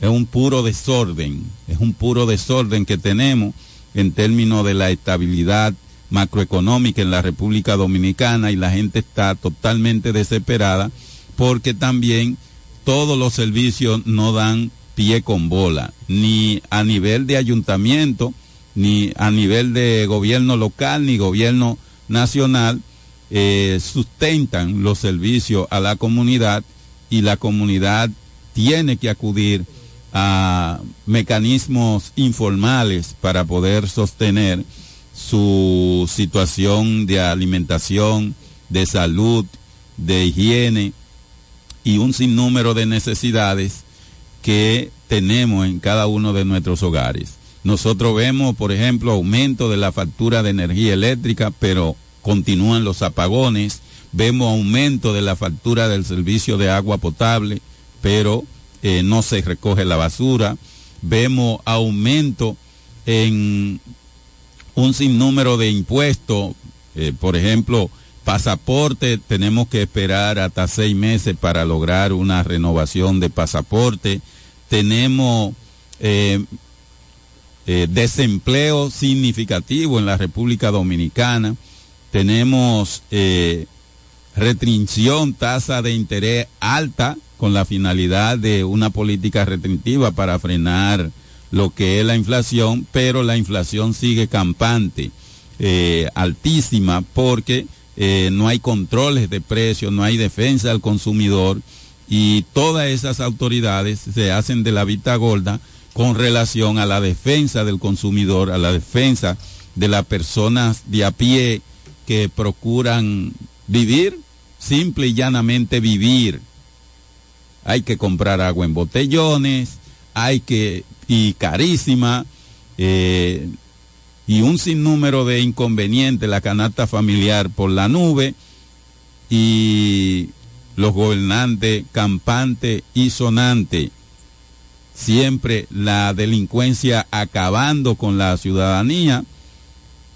es un puro desorden, es un puro desorden que tenemos en términos de la estabilidad macroeconómica en la República Dominicana y la gente está totalmente desesperada porque también todos los servicios no dan pie con bola, ni a nivel de ayuntamiento, ni a nivel de gobierno local, ni gobierno nacional, eh, sustentan los servicios a la comunidad y la comunidad tiene que acudir a mecanismos informales para poder sostener su situación de alimentación, de salud, de higiene y un sinnúmero de necesidades que tenemos en cada uno de nuestros hogares. Nosotros vemos, por ejemplo, aumento de la factura de energía eléctrica, pero continúan los apagones. Vemos aumento de la factura del servicio de agua potable, pero eh, no se recoge la basura. Vemos aumento en un sinnúmero de impuestos, eh, por ejemplo, pasaporte, tenemos que esperar hasta seis meses para lograr una renovación de pasaporte. Tenemos eh, eh, desempleo significativo en la República Dominicana. Tenemos eh, tasa de interés alta con la finalidad de una política restrictiva para frenar lo que es la inflación, pero la inflación sigue campante, altísima, porque eh, no hay controles de precios, no hay defensa al consumidor y todas esas autoridades se hacen de la vista gorda con relación a la defensa del consumidor, a la defensa de las personas de a pie que procuran vivir, simple y llanamente vivir. Hay que comprar agua en botellones, hay que, y carísima, eh, y un sinnúmero de inconvenientes, la canasta familiar por la nube y los gobernantes campantes y sonantes siempre la delincuencia acabando con la ciudadanía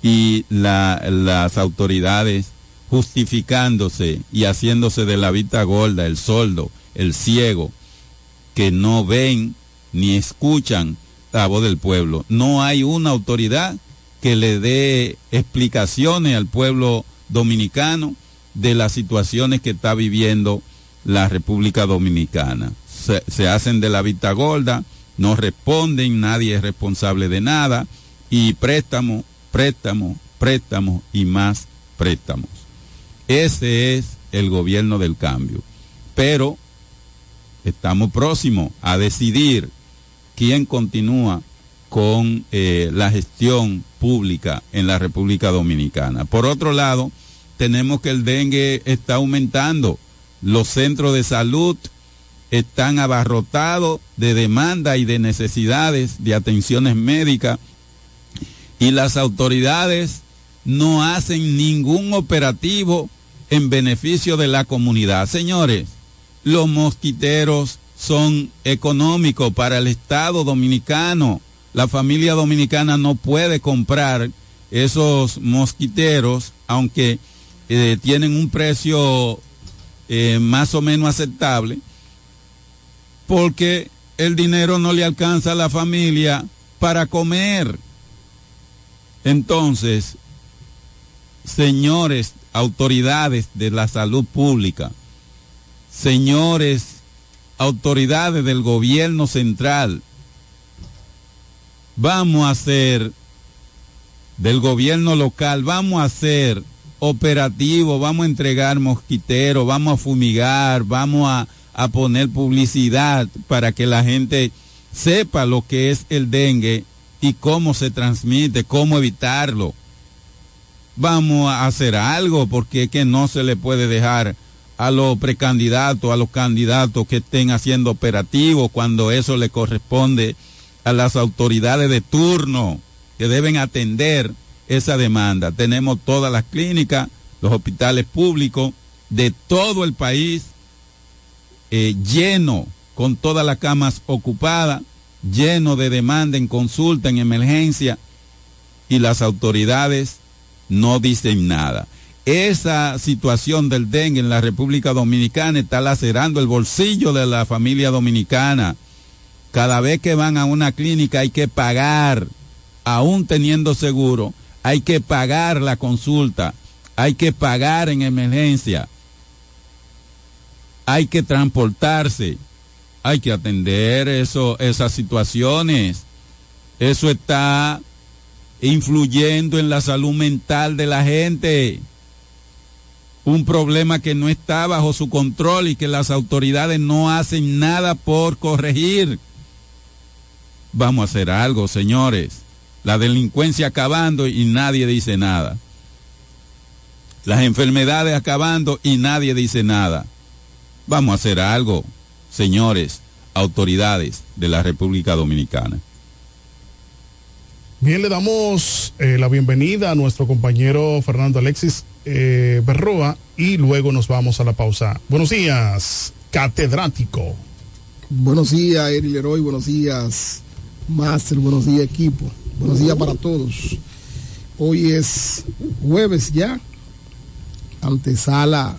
y la- las autoridades justificándose y haciéndose de la vista gorda, el soldo, el ciego, que no ven ni escuchan la voz del pueblo. No hay una autoridad que le dé explicaciones al pueblo dominicano de las situaciones que está viviendo la República Dominicana. Se, hacen de la vista gorda, no responden, nadie es responsable de nada y préstamo, préstamo, préstamo y más préstamos. Ese es el gobierno del cambio. Pero estamos próximos a decidir quién continúa con eh, la gestión pública en la República Dominicana. Por otro lado, tenemos que el dengue está aumentando. Los centros de salud están abarrotados de demanda y de necesidades de atenciones médicas y las autoridades no hacen ningún operativo en beneficio de la comunidad. Señores, los mosquiteros son económicos para el Estado dominicano. La familia dominicana no puede comprar esos mosquiteros, aunque eh, tienen un precio eh, más o menos aceptable, porque el dinero no le alcanza a la familia para comer. Entonces, señores autoridades de la salud pública, señores autoridades del gobierno central, vamos a hacer del gobierno local, vamos a hacer operativo, vamos a entregar mosquiteros, vamos a fumigar, vamos a, a poner publicidad para que la gente sepa lo que es el dengue y cómo se transmite, cómo evitarlo. Vamos a hacer algo porque es que no se le puede dejar a los precandidatos, a los candidatos que estén haciendo operativos cuando eso le corresponde a las autoridades de turno que deben atender esa demanda. Tenemos todas las clínicas, los hospitales públicos de todo el país eh, lleno, con todas las camas ocupadas, lleno de demanda en consulta, en emergencia, y las autoridades no dicen nada. Esa situación del dengue en la República Dominicana está lacerando el bolsillo de la familia dominicana. Cada vez que van a una clínica hay que pagar, aún teniendo seguro, hay que pagar la consulta, hay que pagar en emergencia, hay que transportarse, hay que atender eso, esas situaciones. Eso está influyendo en la salud mental de la gente. Un problema que no está bajo su control y que las autoridades no hacen nada por corregir. Vamos a hacer algo, señores. La delincuencia acabando y nadie dice nada. Las enfermedades acabando y nadie dice nada. Vamos a hacer algo, señores, autoridades de la República Dominicana. Bien, le damos eh, la bienvenida a nuestro compañero Fernando Alexis eh, Berroa y luego nos vamos a la pausa. Buenos días, catedrático. Buenos días, Eri Leroy. Buenos días, Master. Buenos días, equipo. Buenos días para todos. Hoy es jueves ya, antesala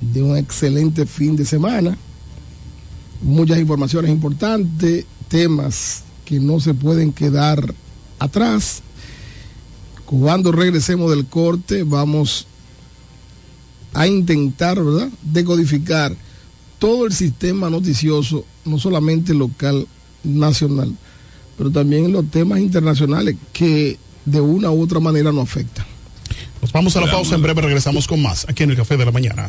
de un excelente fin de semana. Muchas informaciones importantes, temas que no se pueden quedar atrás. Cuando regresemos del corte, vamos a intentar, ¿verdad?, decodificar todo el sistema noticioso, no solamente local, nacional, pero también los temas internacionales que de una u otra manera nos afectan. Nos vamos a la pausa, en breve regresamos con más aquí en el Café de la Mañana.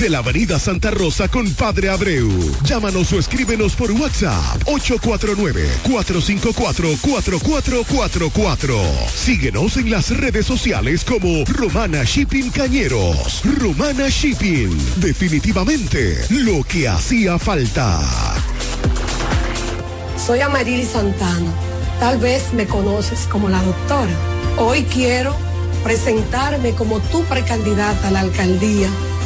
de la Avenida Santa Rosa con Padre Abreu. Llámanos o escríbenos por WhatsApp 849 454 4444. Síguenos en las redes sociales como Romana Shipping Cañeros. Romana Shipping. Definitivamente lo que hacía falta. Soy Amarili Santana. Tal vez me conoces como la doctora. Hoy quiero presentarme como tu precandidata a la alcaldía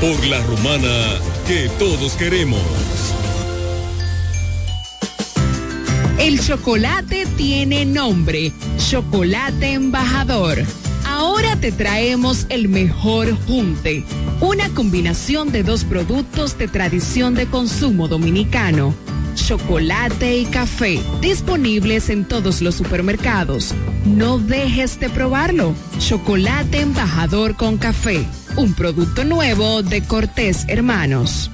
Por la romana que todos queremos. El chocolate tiene nombre, Chocolate Embajador. Ahora te traemos el mejor junte, una combinación de dos productos de tradición de consumo dominicano, chocolate y café, disponibles en todos los supermercados. No dejes de probarlo. Chocolate Embajador con café, un producto nuevo de Cortés Hermanos.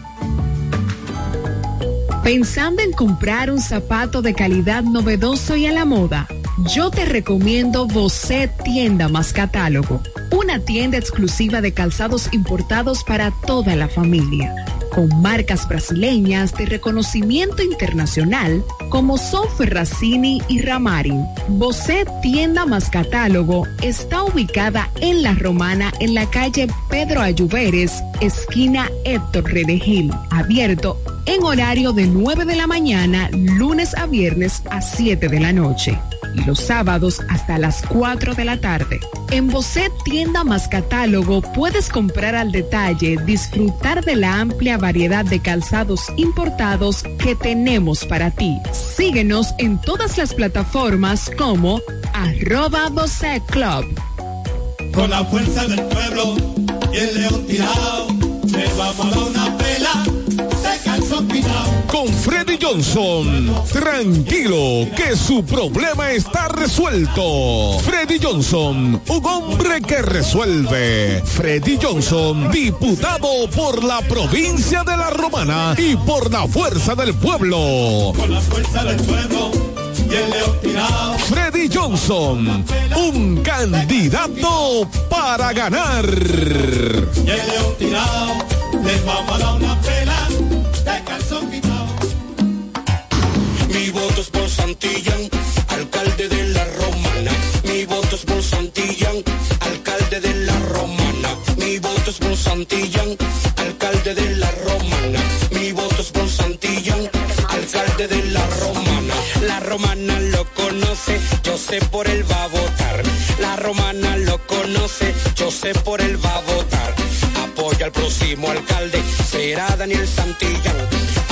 Pensando en comprar un zapato de calidad novedoso y a la moda, yo te recomiendo Bocet Tienda más Catálogo, una tienda exclusiva de calzados importados para toda la familia, con marcas brasileñas de reconocimiento internacional como son Ferracini y Ramarin. Bocet Tienda más Catálogo está ubicada en La Romana en la calle Pedro Ayuberes, esquina Héctor Redegil, abierto en horario de 9 de la mañana, lunes a viernes a 7 de la noche y los sábados hasta las 4 de la tarde. En Bocet Tienda más Catálogo puedes comprar al detalle, disfrutar de la amplia variedad de calzados importados que tenemos para ti. Síguenos en todas las plataformas como arroba Bocet Club. Con la fuerza del pueblo y el león tirado, le vamos a dar una pela de calzón quitado. Con Freddy Johnson, tranquilo que su problema está resuelto. Freddy Johnson, un hombre que resuelve. Freddy Johnson, diputado por la provincia de La Romana y por la fuerza del pueblo. Con la fuerza del pueblo Freddy Johnson, un candidato para ganar. Y el león tirado, le vamos a dar una pela de calzón quitado. Mi voto es por Santillán, alcalde de la Romana. Mi voto es por Santillán, alcalde de la Romana. Mi voto es por Santillán La romana lo conoce, yo sé por él va a votar. La romana lo conoce, yo sé por él va a votar. Apoyo al próximo alcalde, será Daniel Santillán.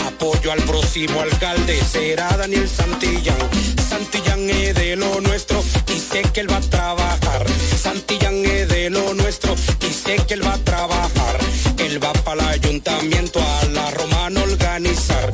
Apoyo al próximo alcalde, será Daniel Santillán. Santillán es de lo nuestro y sé que él va a trabajar. Santillán es de lo nuestro y sé que él va a trabajar. Él va para el ayuntamiento a la romana organizar.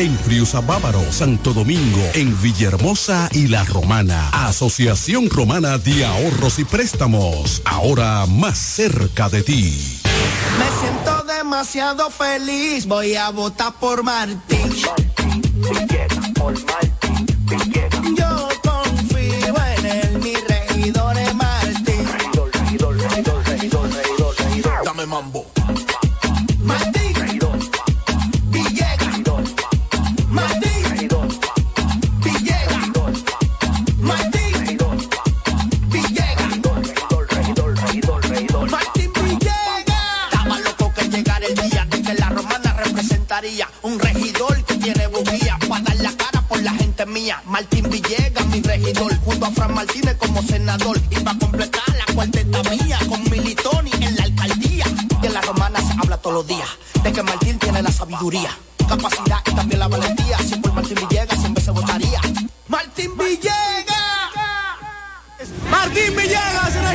en Friusa Bávaro, Santo Domingo, en Villahermosa y La Romana. Asociación Romana de Ahorros y Préstamos, ahora más cerca de ti. Me siento demasiado feliz, voy a votar por Martín. Yo junto a Fran Martínez como senador. Y para completar la cuarteta mía con Militoni en la alcaldía. Y en la romana se habla todos los días de que Martín tiene la sabiduría, capacidad y también la valentía. Si por Martín Villegas siempre se votaría. Martín Villegas. Martín Villegas,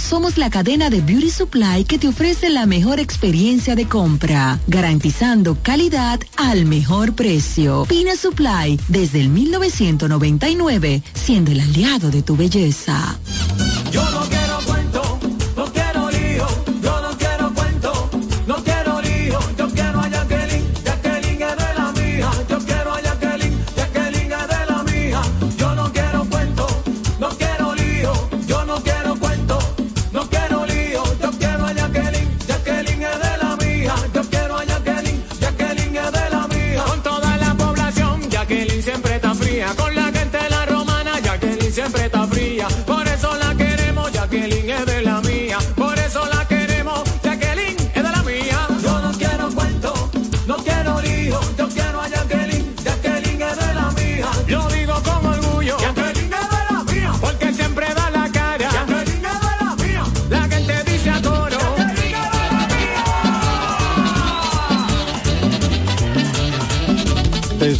somos la cadena de Beauty Supply que te ofrece la mejor experiencia de compra, garantizando calidad al mejor precio. Pina Supply, desde el 1999, siendo el aliado de tu belleza. Yo no quiero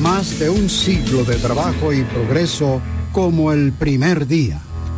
Más de un siglo de trabajo y progreso como el primer día.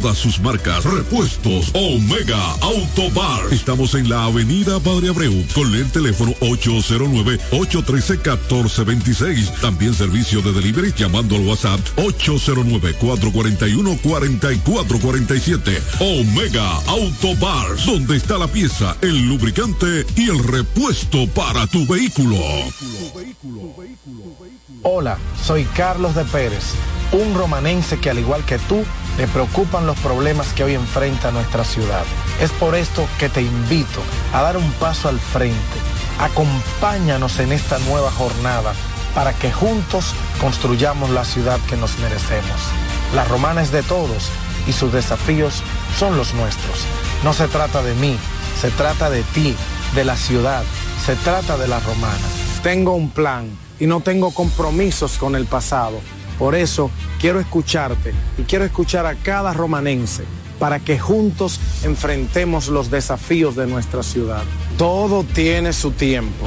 todas sus marcas. Repuestos Omega Auto Bar. Estamos en la avenida Padre Abreu con el teléfono 809-813-1426. También servicio de delivery llamando al WhatsApp 809-441-4447. Omega Auto Bar. Donde está la pieza, el lubricante y el repuesto para tu vehículo. Hola, soy Carlos de Pérez, un romanense que al igual que tú, le preocupan los problemas que hoy enfrenta nuestra ciudad. Es por esto que te invito a dar un paso al frente. Acompáñanos en esta nueva jornada para que juntos construyamos la ciudad que nos merecemos. La romana es de todos y sus desafíos son los nuestros. No se trata de mí, se trata de ti, de la ciudad, se trata de la romana. Tengo un plan y no tengo compromisos con el pasado. Por eso quiero escucharte y quiero escuchar a cada romanense para que juntos enfrentemos los desafíos de nuestra ciudad. Todo tiene su tiempo.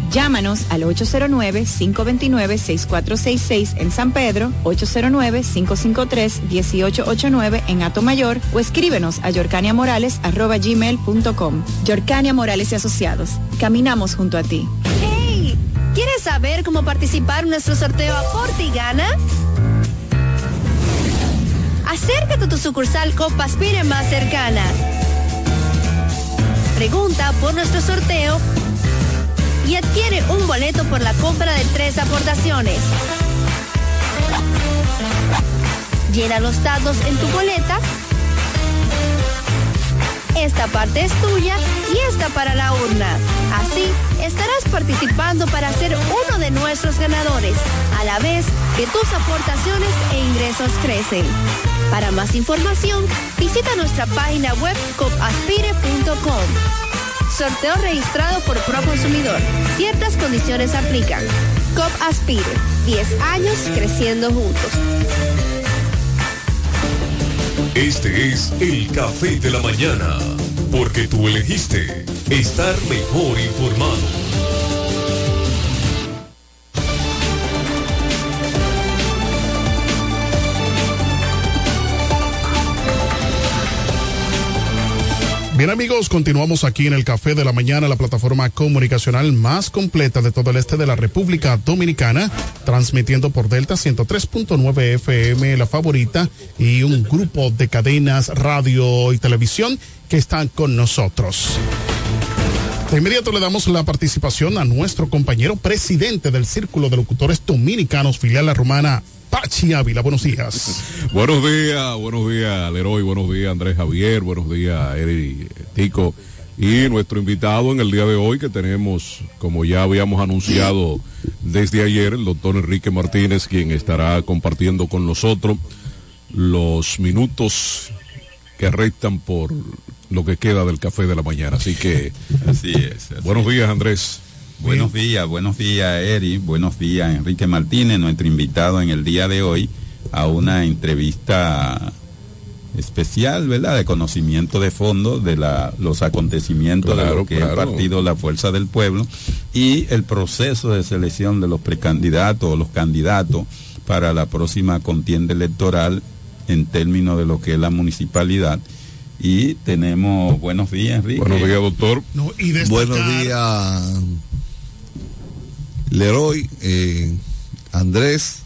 Llámanos al 809-529-6466 en San Pedro, 809-553-1889 en Atomayor o escríbenos a yorcaniamorales.com. Yorcania Morales y Asociados. Caminamos junto a ti. ¡Hey! ¿Quieres saber cómo participar en nuestro sorteo Aporte y Gana? Acércate a tu sucursal Copa Aspire más cercana. Pregunta por nuestro sorteo y adquiere un boleto por la compra de tres aportaciones. Llena los datos en tu boleta. Esta parte es tuya y esta para la urna. Así estarás participando para ser uno de nuestros ganadores, a la vez que tus aportaciones e ingresos crecen. Para más información, visita nuestra página web copaspire.com. Sorteo registrado por Proconsumidor. Ciertas condiciones aplican. COP Aspire. 10 años creciendo juntos. Este es el café de la mañana, porque tú elegiste estar mejor informado. Bien amigos, continuamos aquí en el Café de la Mañana, la plataforma comunicacional más completa de todo el este de la República Dominicana, transmitiendo por Delta 103.9 FM, la favorita, y un grupo de cadenas, radio y televisión que están con nosotros. De inmediato le damos la participación a nuestro compañero presidente del Círculo de Locutores Dominicanos, filial La Romana, Pachi Ávila. Buenos días. *laughs* Buenos días, buenos días, Leroy, buenos días, Andrés Javier, buenos días, Eri Tico. Y nuestro invitado en el día de hoy, que tenemos, como ya habíamos anunciado desde ayer, el doctor Enrique Martínez, quien estará compartiendo con nosotros los minutos que restan por lo que queda del café de la mañana. Así que, Así es. así buenos días, Andrés. Buenos días, buenos días, Eri. Buenos días, Enrique Martínez, nuestro invitado en el día de hoy a una entrevista especial, ¿verdad? De conocimiento de fondo de la, los acontecimientos de lo que es el claro. partido La Fuerza del Pueblo y el proceso de selección de los precandidatos o los candidatos para la próxima contienda electoral en términos de lo que es la municipalidad. Y tenemos, buenos días, Enrique. Buenos días, doctor. No, y Buenos días, Leroy, eh, Andrés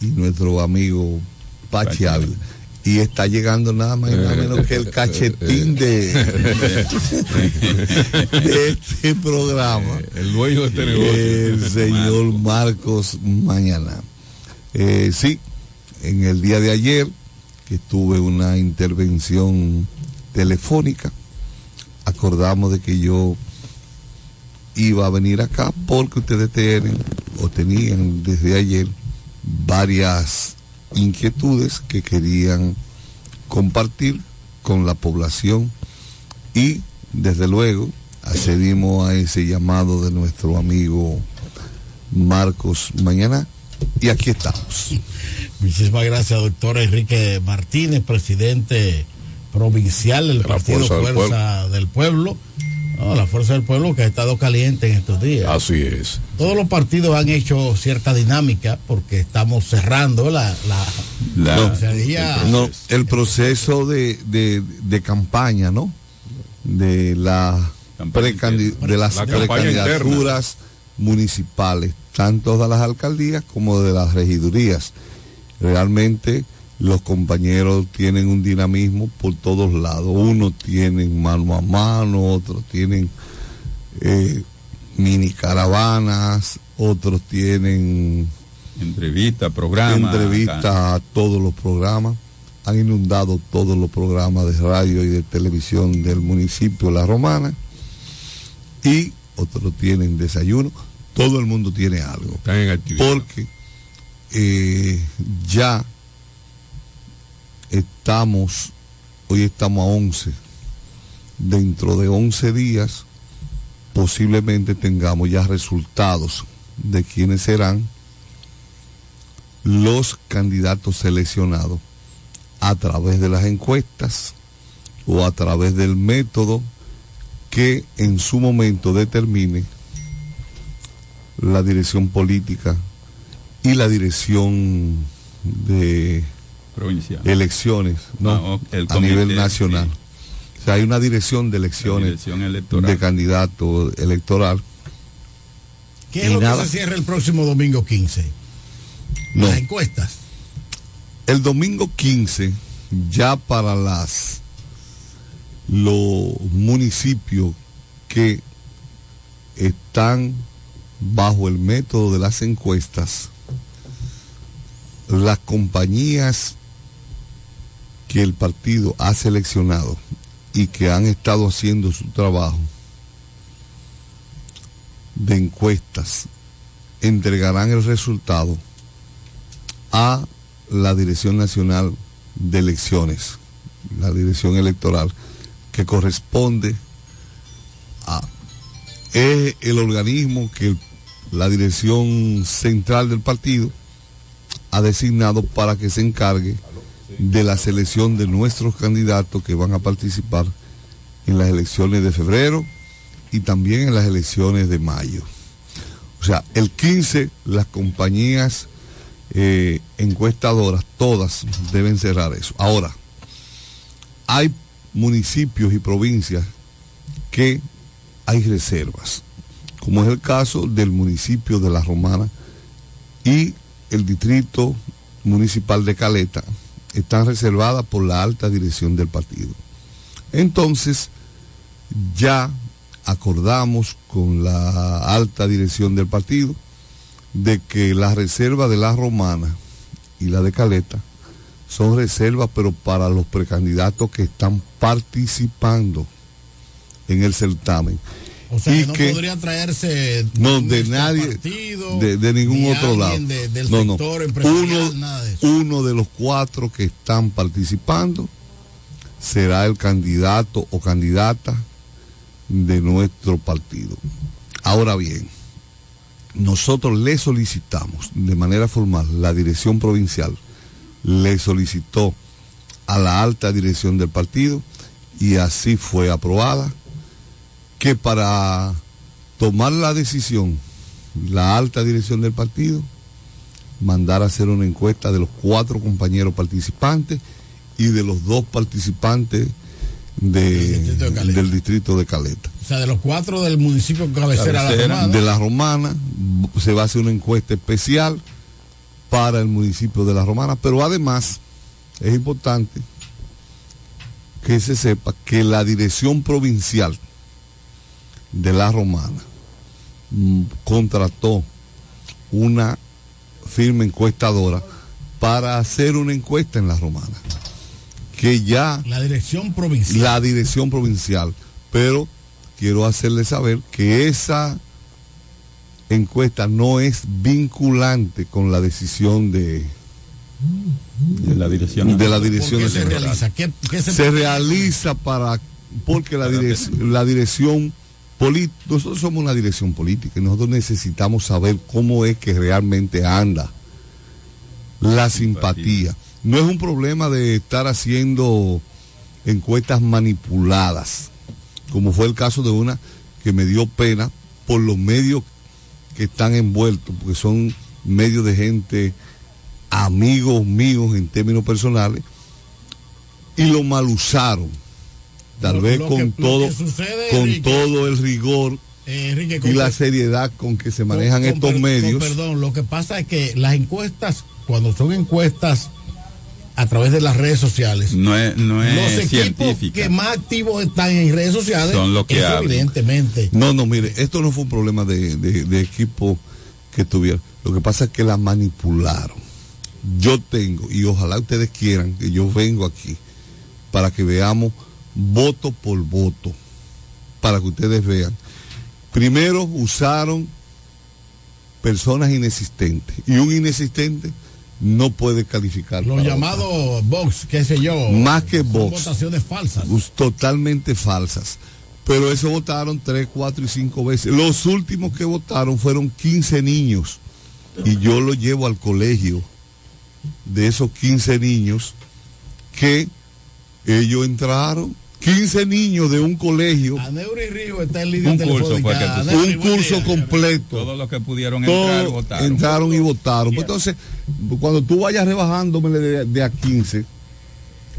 y nuestro amigo Pachi Ávila. y está llegando nada más y nada menos que el cachetín de, *laughs* de este programa. El dueño de este negocio. El señor Marcos Mañana. Eh, sí, en el día de ayer que tuve una intervención telefónica, acordamos de que yo iba a venir acá porque ustedes tienen o tenían desde ayer varias inquietudes que querían compartir con la población y desde luego accedimos a ese llamado de nuestro amigo Marcos Mañana y aquí estamos. Muchísimas gracias, doctor Enrique Martínez, presidente provincial del Partido Fuerza del Fuerza del Pueblo. No, la Fuerza del Pueblo que ha estado caliente en estos días. Así es. Todos los partidos han hecho cierta dinámica porque estamos cerrando la, la, No, el proceso de, de- de campaña, ¿no? De, la de las La precandidaturas municipales, tanto de las alcaldías como de las regidurías. Realmente los compañeros tienen un dinamismo por todos lados. Unos tienen mano a mano, otros tienen eh, mini caravanas, otros tienen Entrevista, programa. entrevista a todos los programas. Han inundado todos los programas de radio y de televisión del municipio La Romana. Y otros tienen desayuno. Todo el mundo tiene algo. Porque eh, ya estamos, hoy estamos a 11. Dentro de 11 días posiblemente tengamos ya resultados de quiénes serán los candidatos seleccionados a través de las encuestas o a través del método que en su momento determine la dirección política y la dirección de Provincial. elecciones ¿no? Ah, el a nivel nacional. O sea, hay una dirección de elecciones dirección electoral. de candidato electoral. ¿Qué es Y lo nada. que se cierra el próximo domingo 15? No. Las encuestas. El domingo 15, ya para las los municipios que están bajo el método de las encuestas, las compañías que el partido ha seleccionado y que han estado haciendo su trabajo de encuestas entregarán el resultado a la Dirección Nacional de Elecciones, la Dirección Electoral, que corresponde a es el organismo que la Dirección Central del partido ha designado para que se encargue de la selección de nuestros candidatos que van a participar en las elecciones de febrero y también en las elecciones de mayo. O sea, el 15 las compañías eh, encuestadoras, todas deben cerrar eso. Ahora, hay municipios y provincias que hay reservas, como es el caso del municipio de La Romana y el distrito municipal de Caleta, están reservadas por la alta dirección del partido. Entonces, ya acordamos con la alta dirección del partido de que la reserva de la romana y la de Caleta son reservas, pero para los precandidatos que están participando en el certamen. O sea, Y que no que- podría traerse No, de extra nadie, partido, de, de ningún ni otro lado. alguien de- del no, no. sector Uno, nada de eso. uno de los cuatro que están participando será el candidato o candidata de nuestro partido. Ahora bien, nosotros le solicitamos de manera formal, la dirección provincial le solicitó a la alta dirección del partido y así fue aprobada que para tomar la decisión, la alta dirección del partido mandar a hacer una encuesta de los cuatro compañeros participantes y de los dos participantes de- del distrito de Caleta. O sea, de los cuatro del municipio cabecera, de la Romana, de la Romana se va a hacer una encuesta especial para el municipio de la Romana, pero además, es importante que se sepa que la dirección provincial de la Romana mm, contrató una firma encuestadora para hacer una encuesta en la Romana. Que ya La dirección provincial. la dirección provincial, pero quiero hacerle saber que esa encuesta no es vinculante con la decisión de, de la dirección de la dirección ¿Por qué se realiza? ¿Qué- qué se- se realiza para porque la, direc- la dirección nosotros somos una dirección política y nosotros necesitamos saber cómo es que realmente anda la simpatía. No es un problema de estar haciendo encuestas manipuladas como fue el caso de una que me dio pena por los medios que están envueltos porque son medios de gente amigos míos en términos personales y lo mal usaron tal Lo- vez lo con que- todo sucede, con Enrique, todo el rigor Eh, Enrique, y la seriedad con que se manejan con- con estos per- medios. perdón, lo que pasa es que las encuestas, cuando son encuestas a través de las redes sociales, No es, no es los equipos científica. que más activos están en redes sociales, Son los que eso evidentemente. no no mire esto no fue un problema de, de- de equipo que tuvieron. Lo que pasa es que la manipularon. Yo tengo y ojalá ustedes quieran que yo vengo aquí para que veamos voto por voto para que ustedes vean primero usaron personas inexistentes y un inexistente no puede calificar Los llamados box, qué sé yo. Más que box. votaciones falsas. Totalmente falsas. Pero eso votaron tres, cuatro y cinco veces. Los últimos que votaron fueron 15 niños. Y yo lo llevo al colegio de esos 15 niños que ellos entraron. 15 niños de un colegio. Neuri Río está en línea Un curso telefónica. fue que tú- Neuri, Un curso día. completo. Todos los que pudieron Todos entrar votaron. entraron y votaron. Pues entonces, cuando tú vayas rebajándome de, de a 15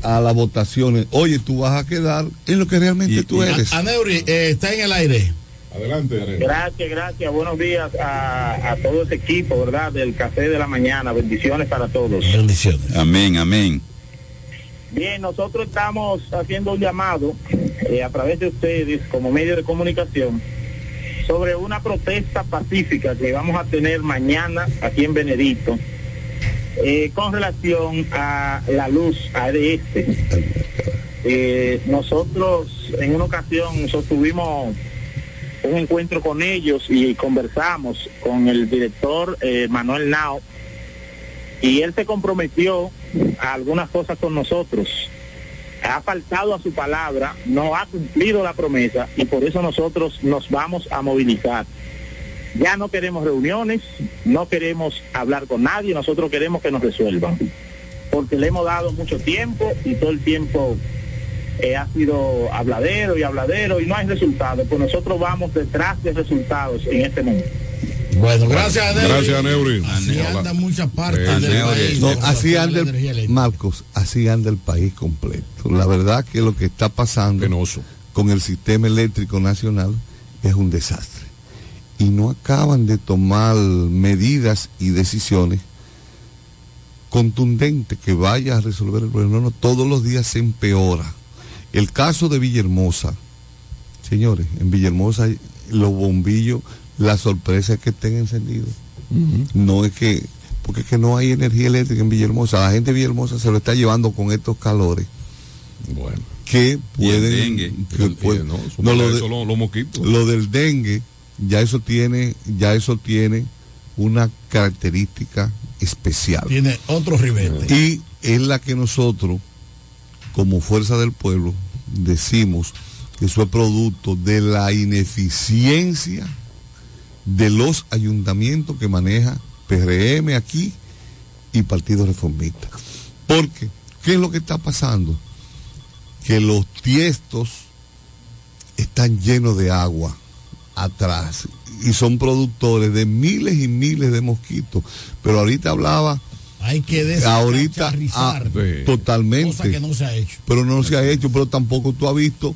a las votaciones, oye, tú vas a quedar en lo que realmente tú eres. A- Aneuri, eh, está en el aire. Adelante, Gracias, gracias. Buenos días a, a todo ese equipo, ¿verdad? Del Café de la Mañana. Bendiciones para todos. Bendiciones. Amén, amén. Bien, nosotros estamos haciendo un llamado eh, a través de ustedes como medio de comunicación sobre una protesta pacífica que vamos a tener mañana aquí en Benedicto eh, con relación a la luz ADS. Eh, nosotros en una ocasión sostuvimos un encuentro con ellos y conversamos con el director eh, Manuel Nao y él se comprometió algunas cosas con nosotros. Ha faltado a su palabra, no ha cumplido la promesa y por eso nosotros nos vamos a movilizar. Ya no queremos reuniones, no queremos hablar con nadie, nosotros queremos que nos resuelvan. Porque le hemos dado mucho tiempo y todo el tiempo eh, ha sido habladero y habladero y no hay resultados. Pues nosotros vamos detrás de resultados en este momento. Bueno, gracias Aneuri. Gracias, Aneuri. Así anda muchas partes Eh, del país. No, así anda el. Marcos, así anda el país completo. La verdad que lo que está pasando con el sistema eléctrico nacional es un desastre. Y no acaban de tomar medidas y decisiones contundentes que vaya a resolver el problema. No, no, todos los días se empeora. El caso de Villahermosa, señores, en Villahermosa los bombillos, la sorpresa es que estén encendidos. No es que, porque es que no hay energía eléctrica en Villahermosa. La gente de Villahermosa se lo está llevando con estos calores. Bueno. Que pueden. dengue. que El- pueden- no, no, lo, de- eso, lo- lo del dengue, ya eso tiene, ya eso tiene una característica especial. Tiene otro ribete. Y es la que nosotros, como fuerza del pueblo, decimos que eso es producto de la ineficiencia de los ayuntamientos que maneja PRM aquí y Partido Reformista. Porque, ¿qué es lo que está pasando? Que los tiestos están llenos de agua atrás y son productores de miles y miles de mosquitos. Pero ahorita hablaba Hay que ahorita ah, totalmente cosa que no se ha hecho. pero no se ha hecho pero tampoco tú has visto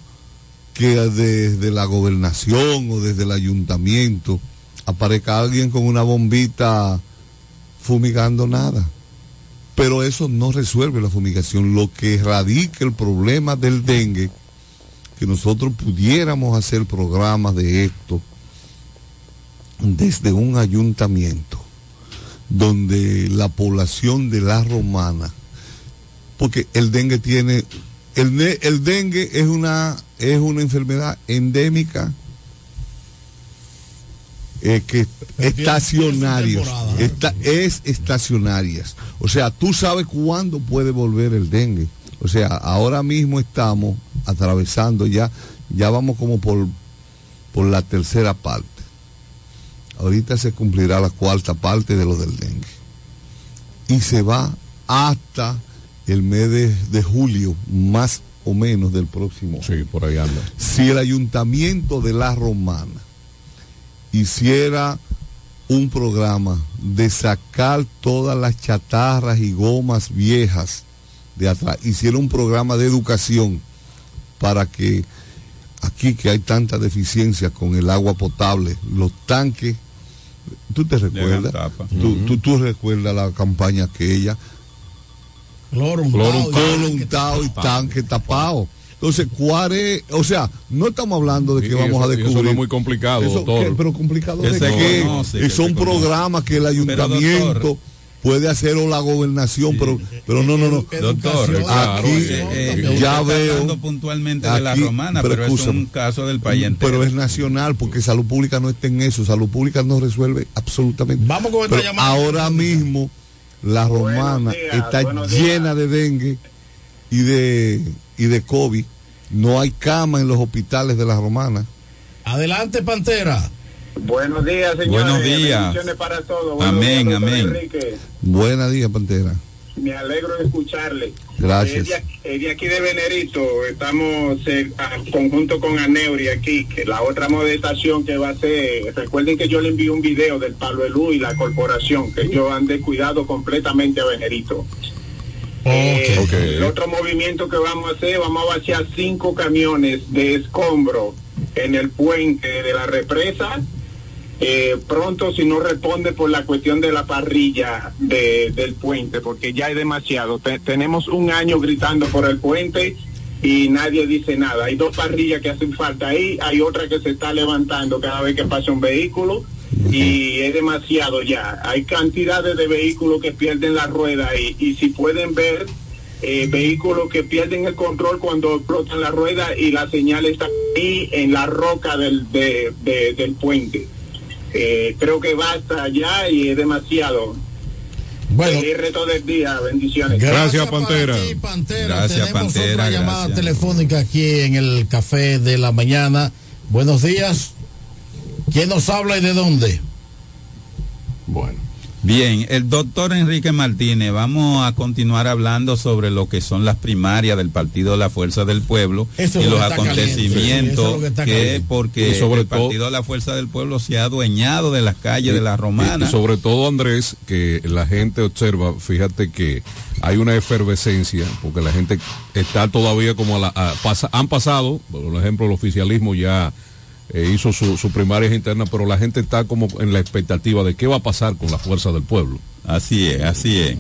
que desde la gobernación o desde el ayuntamiento aparezca alguien con una bombita fumigando nada Pero eso no resuelve la fumigación. Lo que radica el problema del dengue, que nosotros pudiéramos hacer programas de esto desde un ayuntamiento, donde la población de la romana, porque el dengue tiene, el, el dengue es una, es una enfermedad endémica eh, que estacionarias, esta, es estacionarias. O sea, tú sabes cuándo puede volver el dengue. O sea, ahora mismo estamos atravesando ya, ya vamos como por, por la tercera parte. Ahorita se cumplirá la cuarta parte de lo del dengue. Y se va hasta el mes de, de julio, más o menos del próximo. Sí, por ahí anda. Si el ayuntamiento de La Romana hiciera un programa de sacar todas las chatarras y gomas viejas de atrás, hiciera un programa de educación para que aquí que hay tanta deficiencia con el agua potable, los tanques, tú te recuerdas, tú, tú, tú recuerdas la campaña aquella, Cloro untado y tanque tapado. Entonces, ¿cuál es? O sea, no estamos hablando de que vamos eso- a eso descubrir. no es muy complicado, Eso, doctor. ¿qué? Pero complicado Que de se qué? conoce, Eh, que son programas que el Pero, ayuntamiento doctor. puede hacer o la gobernación, pero, pero no, no, no. Doctor, Aquí eh, eh, ya está veo. hablando puntualmente de la romana, pero, es un caso del país entero. Pero es nacional, porque salud pública no está en eso. Salud pública no resuelve absolutamente. Vamos con esta llamada. ahora mismo la romana días, está días. llena de dengue y de y de COVID. No hay cama en los hospitales de la romana. Adelante, Pantera. Buenos días, señores. Buenos días. Bendiciones para todos. Buenos Amén, días, amén. Enrique. Buena día, Pantera. Me alegro de escucharle. Gracias. Es de, aquí- de Venerito. Estamos en conjunto con Aneuri aquí, que la otra modestación que va a ser. Recuerden que yo le envié un video del Palo Elú y la corporación, que yo han descuidado completamente a Venerito. Eh. El otro movimiento que vamos a hacer, vamos a vaciar cinco camiones de escombro en el puente de la represa. Eh, pronto si no responde por la cuestión de la parrilla de- del puente, porque ya hay demasiado. Te- tenemos un año gritando por el puente y nadie dice nada. Hay dos parrillas que hacen falta ahí, hay otra que se está levantando cada vez que pasa un vehículo y es demasiado ya. Hay cantidades de vehículos que pierden la rueda y, y si pueden ver eh, vehículos que pierden el control cuando explotan la rueda y la señal está ahí en la roca del, de- de- del puente. Eh, creo que basta ya y es demasiado. Bueno. El reto del día, bendiciones. Gracias, Pantera. ti, Pantera. Gracias, Tenemos Pantera, otra llamada gracias. telefónica aquí en el café de la mañana. Buenos días. ¿Quién nos habla y de dónde? Bueno. Bien, el doctor Enrique Martínez, vamos a continuar hablando sobre lo que son las primarias del Partido de la Fuerza del Pueblo Eso y lo los sí, acontecimientos eso es lo que que, porque Y sobre el todo- Partido de la Fuerza del Pueblo se ha adueñado de las calles de la Romana. Y, y sobre todo, Andrés, que la gente observa, fíjate que hay una efervescencia, porque la gente está todavía como a la... a- pasa- han pasado, por ejemplo, el oficialismo ya eh, hizo su, su primaria interna, pero la gente está como en la expectativa de qué va a pasar con la fuerza del pueblo. Así es, así es.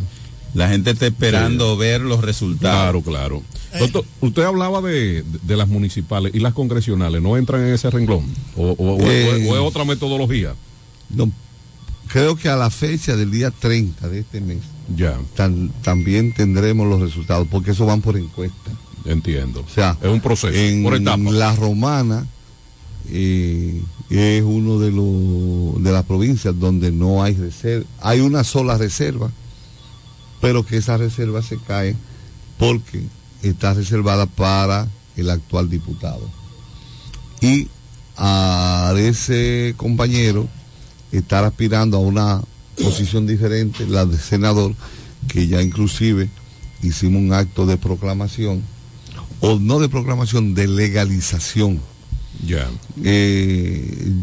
La gente está esperando ver los resultados. Claro, claro. Doctor, usted hablaba de, de las municipales y las congresionales, ¿no entran en ese renglón? ¿O, o- o- Eh, o es otra metodología? No, creo que a la fecha del día 30 de este mes Ya, tan- también tendremos los resultados, porque eso van por encuesta. entiendo. O sea, es un proceso, en por la romana es uno de los de las provincias donde no hay reserva, hay una sola reserva, pero que esa reserva se cae porque está reservada para el actual diputado. Y a ese compañero estar aspirando a una posición diferente, la de senador, que ya inclusive hicimos un acto de proclamación, o no de proclamación, de legalización. Ya. Eh,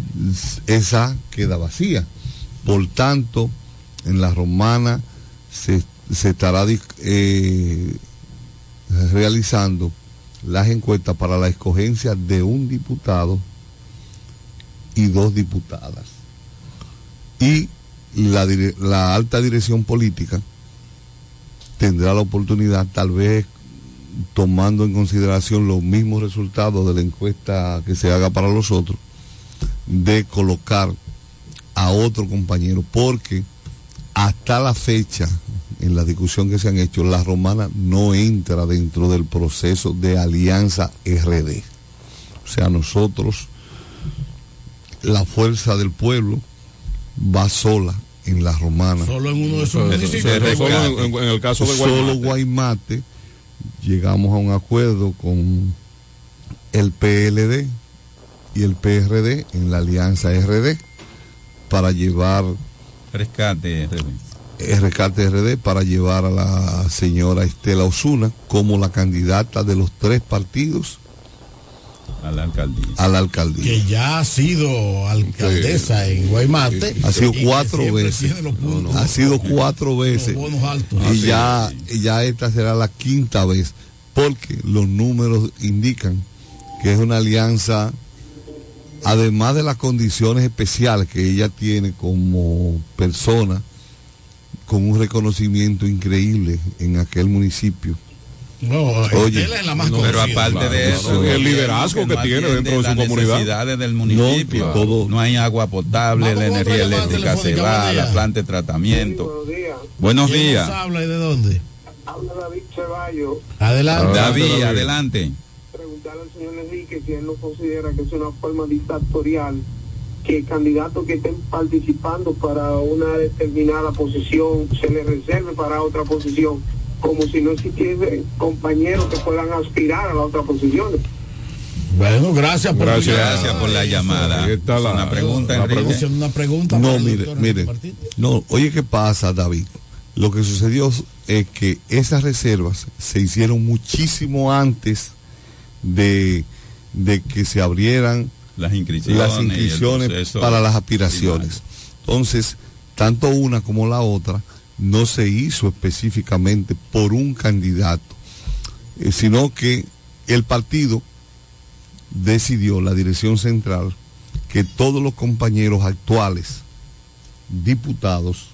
esa queda vacía. Por tanto, en la romana se, se estará eh, realizando las encuestas para la escogencia de un diputado y dos diputadas. Y la alta dirección política tendrá la oportunidad, tal vez tomando en consideración los mismos resultados de la encuesta que se haga para los otros, de colocar a otro compañero, porque hasta la fecha, en la discusión que se han hecho, la romana no entra dentro del proceso de alianza RD. O sea, nosotros, la fuerza del pueblo va sola en la romana. Solo en uno de esos municipios. Solo en, en el caso de Solo Guaymate. Llegamos a un acuerdo con el PLD y el PRD en la alianza RD para llevar Rescate. el rescate RD para llevar a la señora Estela Osuna como la candidata de los tres partidos a la alcaldía. a la alcaldía. Que ya ha sido alcaldesa en Guaymate. Ha sido cuatro veces. Ha sido cuatro veces. altos. Y ya, y ya esta será la quinta vez. Porque los números indican que es una alianza, además de las condiciones especiales que ella tiene como persona, con un reconocimiento increíble en aquel municipio. No, Oye, es la más no, Pero aparte de Claro, eso, claro. El liderazgo que no tiene dentro de su las comunidad. necesidades del municipio. No, todo. No hay agua potable, Vamos la energía eléctrica se va, la planta de tratamiento. Buenos ¿Quién días. habla y de dónde? Habla David Ceballos. Adelante. David, adelante. Preguntarle al señor Enrique si él no considera que es una forma dictatorial que candidatos que estén participando para una determinada posición se les reserve para otra posición, como si no existiesen compañeros que puedan aspirar a la otra posición. Bueno, gracias por Gracias. Gracias por la llamada. Ahí está la- una pregunta, la Enrique. pregunta. Una pregunta. No, mire, mire. No, oye, ¿qué pasa, David? Lo que sucedió es que esas reservas se hicieron muchísimo antes de, de que se abrieran Las inscripciones. las para las aspiraciones. Entonces, tanto una como la otra no se hizo específicamente por un candidato, eh, sino que el partido decidió, la dirección central, que todos los compañeros actuales, diputados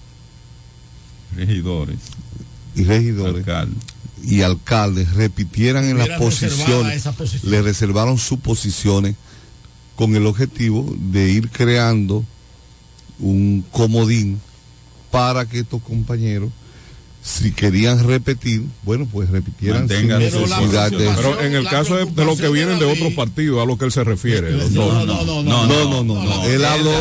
regidores y regidores alcaldes. y alcaldes repitieran en las posiciones, le reservaron sus posiciones con el objetivo de ir creando un comodín para que estos compañeros, si querían repetir, bueno, pues repitieran sin Mantengan necesidad de... Pero en el caso de, de los que vienen de otros partidos, a lo que él se refiere. No, no, no, no, No, no. Él habló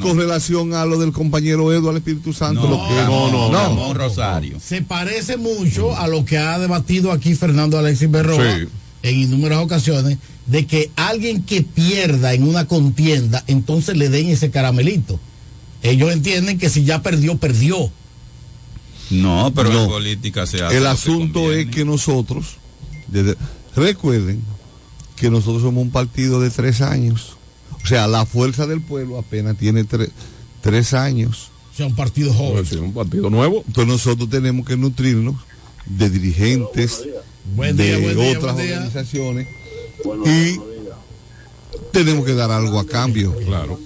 con relación a lo del compañero Eduardo Espíritu Santo. No, lo que- no, no, no. Ramón Rosario. Se parece mucho a lo que ha debatido aquí Fernando Alexis Berroa Sí. en innumerables ocasiones, de que alguien que pierda en una contienda, entonces le den ese caramelito. Ellos entienden que si ya perdió, perdió. No, pero No. en política se hace. El asunto es que nosotros, desde- recuerden que nosotros somos un partido de tres años. O sea, la fuerza del pueblo apenas tiene tre- tres años. O sea, un partido joven. Sí, un partido nuevo. Entonces nosotros tenemos que nutrirnos de dirigentes Buen de día, buen día, otras buen día. organizaciones y tenemos que dar algo a cambio. Claro.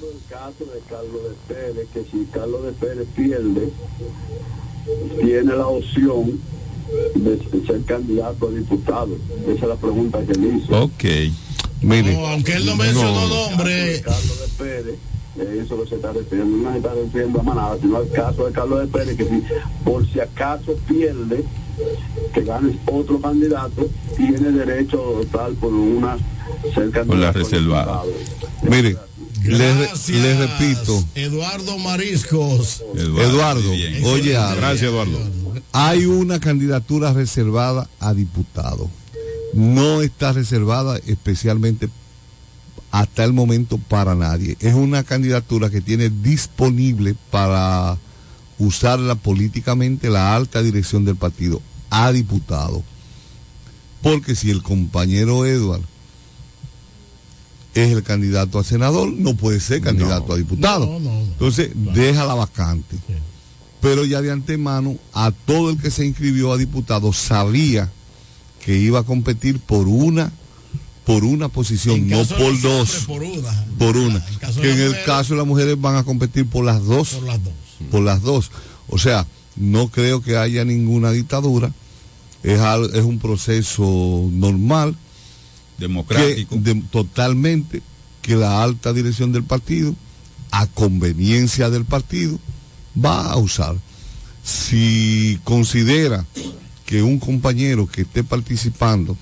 Caso de Carlos de Pérez, que si Carlos de Pérez pierde, tiene la opción de ser candidato a diputado. Esa es la pregunta que le hizo. Ok. Mire, No, aunque él no mencionó nombre, Carlos de Pérez, eh, eso lo se está refiriendo, no se está refiriendo a Manada, sino al caso de Carlos de Pérez, que si por si acaso pierde, que gane otro candidato, tiene derecho tal por una ser candidato Por la a reservada. mire, gracias, les repito, Eduardo Mariscos. Eduardo, bien. oye. Gracias, Eduardo. hay una candidatura reservada a diputado. No está reservada especialmente hasta el momento para nadie. Es una candidatura que tiene disponible para usarla políticamente la alta dirección del partido a diputado. Porque si el compañero Edward es el candidato a senador, no puede ser candidato a diputado. No. Entonces, déjala vacante. Pero ya de antemano, a todo el que se inscribió a diputado sabía que iba a competir por una por una posición, no por dos, por una. por una. En Que en el mujeres, caso de las mujeres van a competir por las dos, por las dos. por las dos. O sea, no creo que haya ninguna dictadura, es, al- es un proceso normal, Democrático. totalmente, que la alta dirección del partido, a conveniencia del partido, va a usar. Si considera que un compañero que esté participando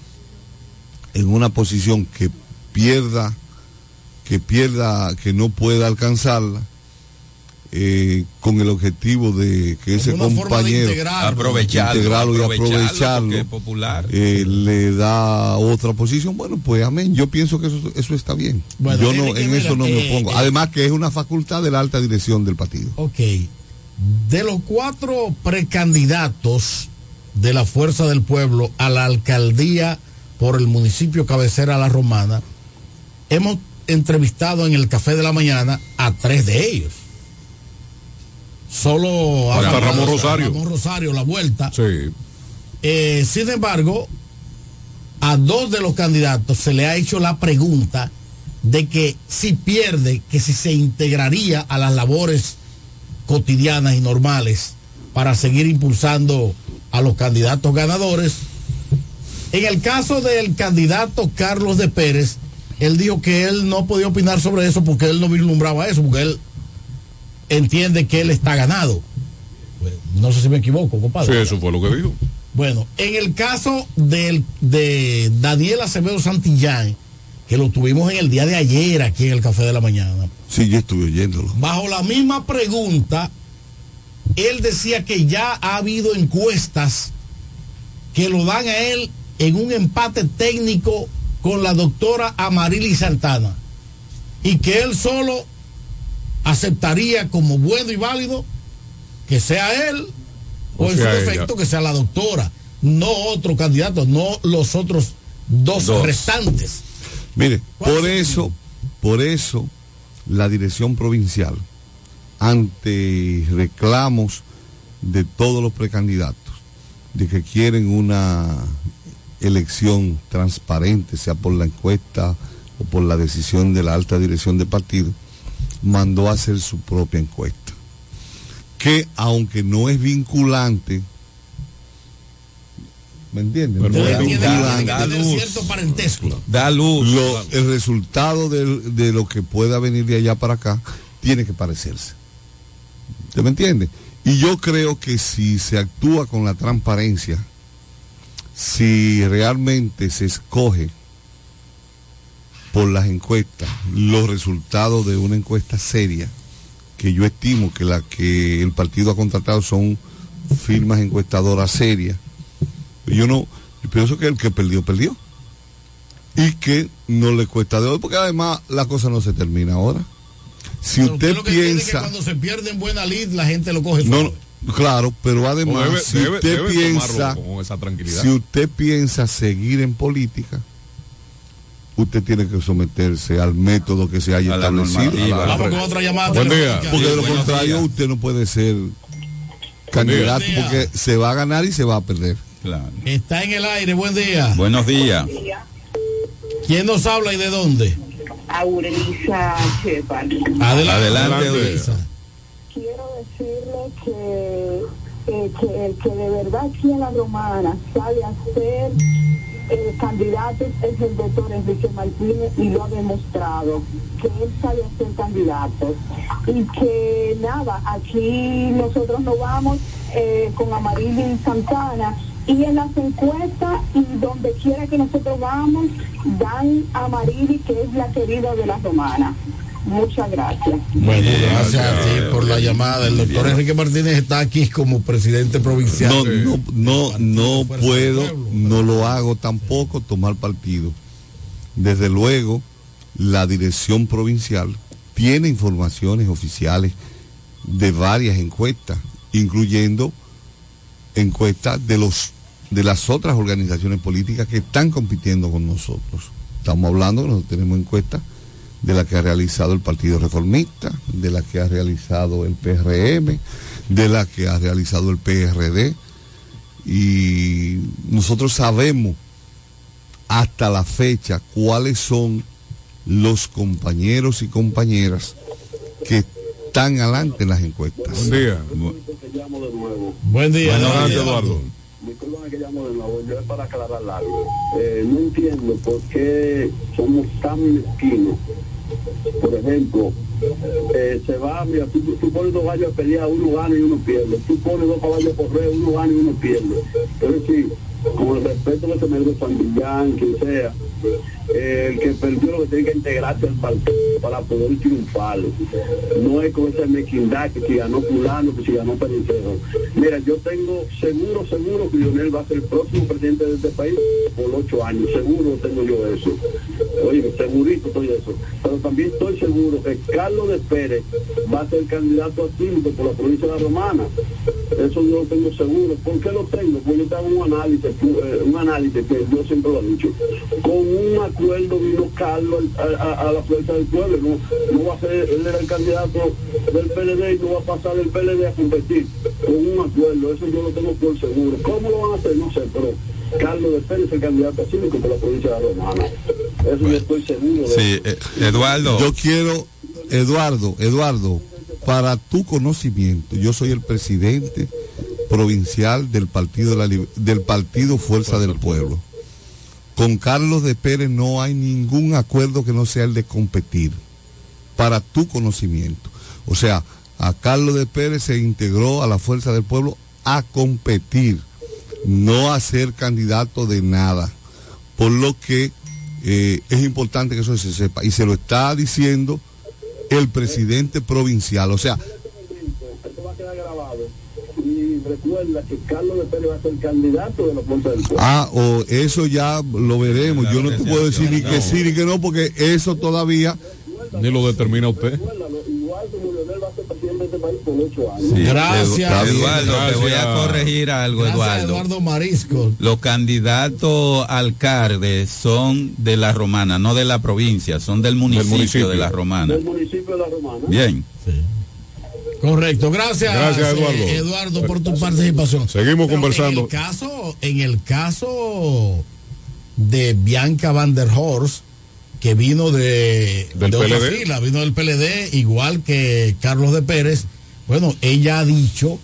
en una posición que pierda, que pierda, que no pueda alcanzarla, eh, con el objetivo de que ese compañero integrarlo. Aprovecharlo, integrarlo y aprovecharlo es popular. eh, le da otra posición, bueno, pues amén. Yo pienso que eso, eso está bien. Bueno, Yo no, en eso no me eh, opongo. eh, Además que es una facultad de la alta dirección del partido. Ok. De los cuatro precandidatos de la Fuerza del Pueblo a la alcaldía por el municipio cabecera La Romana, hemos entrevistado en el Café de la Mañana a tres de ellos. Solo Falta habla- Ramón Rosario. Ramón Rosario, la vuelta. Sí. Eh, sin embargo, a dos de los candidatos se le ha hecho la pregunta de que si pierde, que si se integraría a las labores cotidianas y normales para seguir impulsando a los candidatos ganadores. En el caso del candidato Carlos de Pérez, él dijo que él no podía opinar sobre eso porque él no vislumbraba eso, porque él entiende que él está ganado. Pues, no sé si me equivoco, Sí, compadre. eso fue lo que dijo. Bueno, en el caso del, de Daniel Acevedo Santillán, que lo tuvimos en el día de ayer aquí en el Café de la Mañana, Sí, yo estuve oyéndolo. bajo la misma pregunta, él decía que ya ha habido encuestas que lo dan a él en un empate técnico con la doctora Amarili Santana y que él solo aceptaría como bueno y válido que sea él o, O en su defecto que sea la doctora, no otro candidato, no los otros dos, Dos. restantes. Mire, por eso, por eso la dirección provincial, ante reclamos de todos los precandidatos, de que quieren una elección transparente, sea por la encuesta o por la decisión de la alta dirección del partido, mandó a hacer su propia encuesta. Que aunque no es vinculante, ¿me entienden? No Ustedes es vinculante. que tener cierto parentesco. Da luz. Lo- el resultado del- de, lo que pueda venir de allá para acá tiene que parecerse. ¿Usted me entiende? Y yo creo que si se actúa con la transparencia, si realmente se escoge por las encuestas los resultados de una encuesta seria, que yo estimo que la que el partido ha contratado son firmas encuestadoras serias, yo no, yo pienso que el que perdió, perdió y que no le cuesta de hoy, porque además la cosa no se termina ahora. Si Pero usted lo que entiende es que piensa, cuando se pierde en buena lid, la gente lo coge no, no, claro, pero además, debe- si usted debe piensa, con esa tranquilidad. si usted piensa seguir en política, usted tiene que someterse al método que se haya establecido. Vamos con otra llamada Buen día. Porque de lo contrario usted no puede ser candidato porque se va a ganar y se va a perder. Claro. Está en el aire, buen día. Buenos días. ¿Quién nos habla y de dónde? Aurelisa Shepard. Adelante, Adelante, Aurelisa. Quiero decirle que, eh, que el que de verdad aquí en la romana sabe hacer eh, candidatos es el doctor Enrique Martínez y lo ha demostrado que él sabe hacer candidatos. Y que nada aquí nosotros nos vamos eh, con Amarili Santana y en las encuestas y donde quiera que nosotros vamos dan a Amarili que es la querida de la romana muchas gracias Bueno, gracias a ti por la llamada. El doctor Enrique Martínez está aquí como presidente provincial. No, no, no, no puedo, Pueblo. no lo hago tampoco tomar partido. Desde luego, la dirección provincial tiene informaciones oficiales de varias encuestas, incluyendo encuestas de los de las otras organizaciones políticas que están compitiendo con nosotros. Estamos hablando que nosotros tenemos encuestas de la que ha realizado el Partido Reformista, de la que ha realizado el PRM, de la que ha realizado el PRD. Y nosotros sabemos hasta la fecha cuáles son los compañeros y compañeras que están adelante en las encuestas. Buen día. Buen día. Adelante, Eduardo. Disculpen que llamo de nuevo, yo es para aclarar algo. Eh, no entiendo por qué somos tan mezquinos. Por ejemplo, eh, se va, mira, tú, pones dos gallos a pelear, uno gana y uno pierde. Tú pones dos caballos a correr, uno gana y uno pierde. Es decir, con el respeto que se merece San Millán, quien sea, el que perdió lo que tiene que integrarse al partido para poder triunfar. No es con esa mezquindad que si ganó fulano, que si ganó Pericero. Mira, yo tengo seguro, seguro que Lionel va a ser el próximo presidente de este país por ocho años. Seguro tengo yo eso. Oye, segurito estoy eso. Pero también estoy seguro que Carlos de Pérez va a ser candidato a síndico por la provincia de la Romana. Eso yo lo tengo seguro. ¿Por qué lo tengo? Porque yo tengo un análisis, eh, un análisis que yo siempre lo he dicho. Con un acuerdo vino Carlos a, a- a la fuerza del pueblo. No, no va a ser, él era el candidato del PLD y no va a pasar el PLD a competir. Con un acuerdo, eso yo lo tengo por seguro. ¿Cómo lo van a hacer? No sé, pero Carlos de Pérez es el candidato a síndico por la provincia de la Romana. Eso yo estoy seguro de Sí, eh, Eduardo. Yo quiero, Eduardo, Eduardo, para tu conocimiento, yo soy el presidente provincial del Partido, de la del partido Fuerza del Pueblo. Con Carlos de Pérez no hay ningún acuerdo que no sea el de competir, para tu conocimiento. O sea, a Carlos de Pérez se integró a la Fuerza del Pueblo a competir, no a ser candidato de nada. Por lo que eh, es importante que eso se sepa. Y se lo está diciendo el presidente provincial. O sea, Esto va a quedar grabado. Recuerda que Carlos de Pérez va a ser candidato de la fuerza del pueblo. ah, o eso ya lo veremos. Yo no te puedo decir ni que sí ni que no, porque eso todavía... Ni lo determina usted. Igual como Leonel va a ser presidente de este país por ocho años. Sí, Gracias. Edu- Eduardo, te voy a Gracias. corregir algo, Gracias, Eduardo. Eduardo Marisco. Los candidatos alcaldes son de la romana, no de la provincia, son del municipio, municipio. de la romana. Del municipio de la Romana. Bien. Correcto, gracias, Gracias, eh, Eduardo. Eduardo, por tu participación. Seguimos Pero conversando. En el caso, en el caso de Bianca Van der Horst, que vino de, Del de PLD. fila, vino del PLD, igual que Carlos de Pérez, bueno, ella ha dicho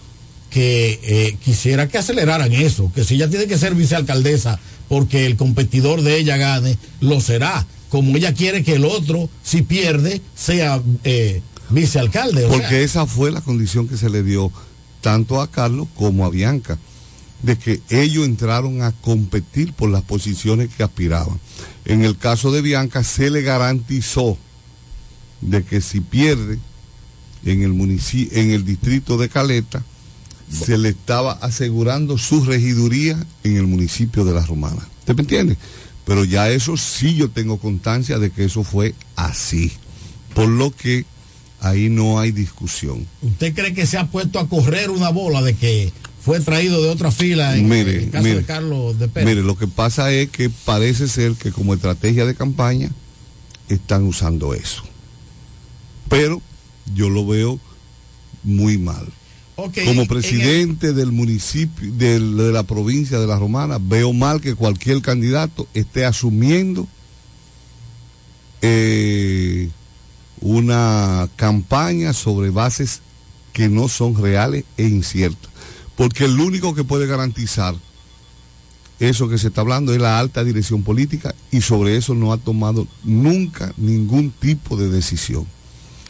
que eh, quisiera que aceleraran eso, que si ella tiene que ser vicealcaldesa porque el competidor de ella gane, lo será. Como ella quiere que el otro, si pierde, sea eh, vicealcalde. Porque esa fue la condición que se le dio tanto a Carlos como a Bianca, de que ellos entraron a competir por las posiciones que aspiraban. En el caso de Bianca se le garantizó de que si pierde en el municipio, en el distrito de Caleta, se le estaba asegurando su regiduría en el municipio de La Romana. ¿Usted me entiende? Pero ya eso sí yo tengo constancia de que eso fue así. Por lo que ahí no hay discusión. ¿Usted cree que se ha puesto a correr una bola de que fue traído de otra fila en Mire, el caso mire, de Carlos de Pérez? Mire, lo que pasa es que parece ser que como estrategia de campaña están usando eso. Pero yo lo veo muy mal. Como en presidente del municipio, del- de la provincia de La Romana, veo mal que cualquier candidato esté asumiendo eh, una campaña sobre bases que no son reales e inciertas. Porque el único que puede garantizar eso que se está hablando es la alta dirección política y sobre eso no ha tomado nunca ningún tipo de decisión,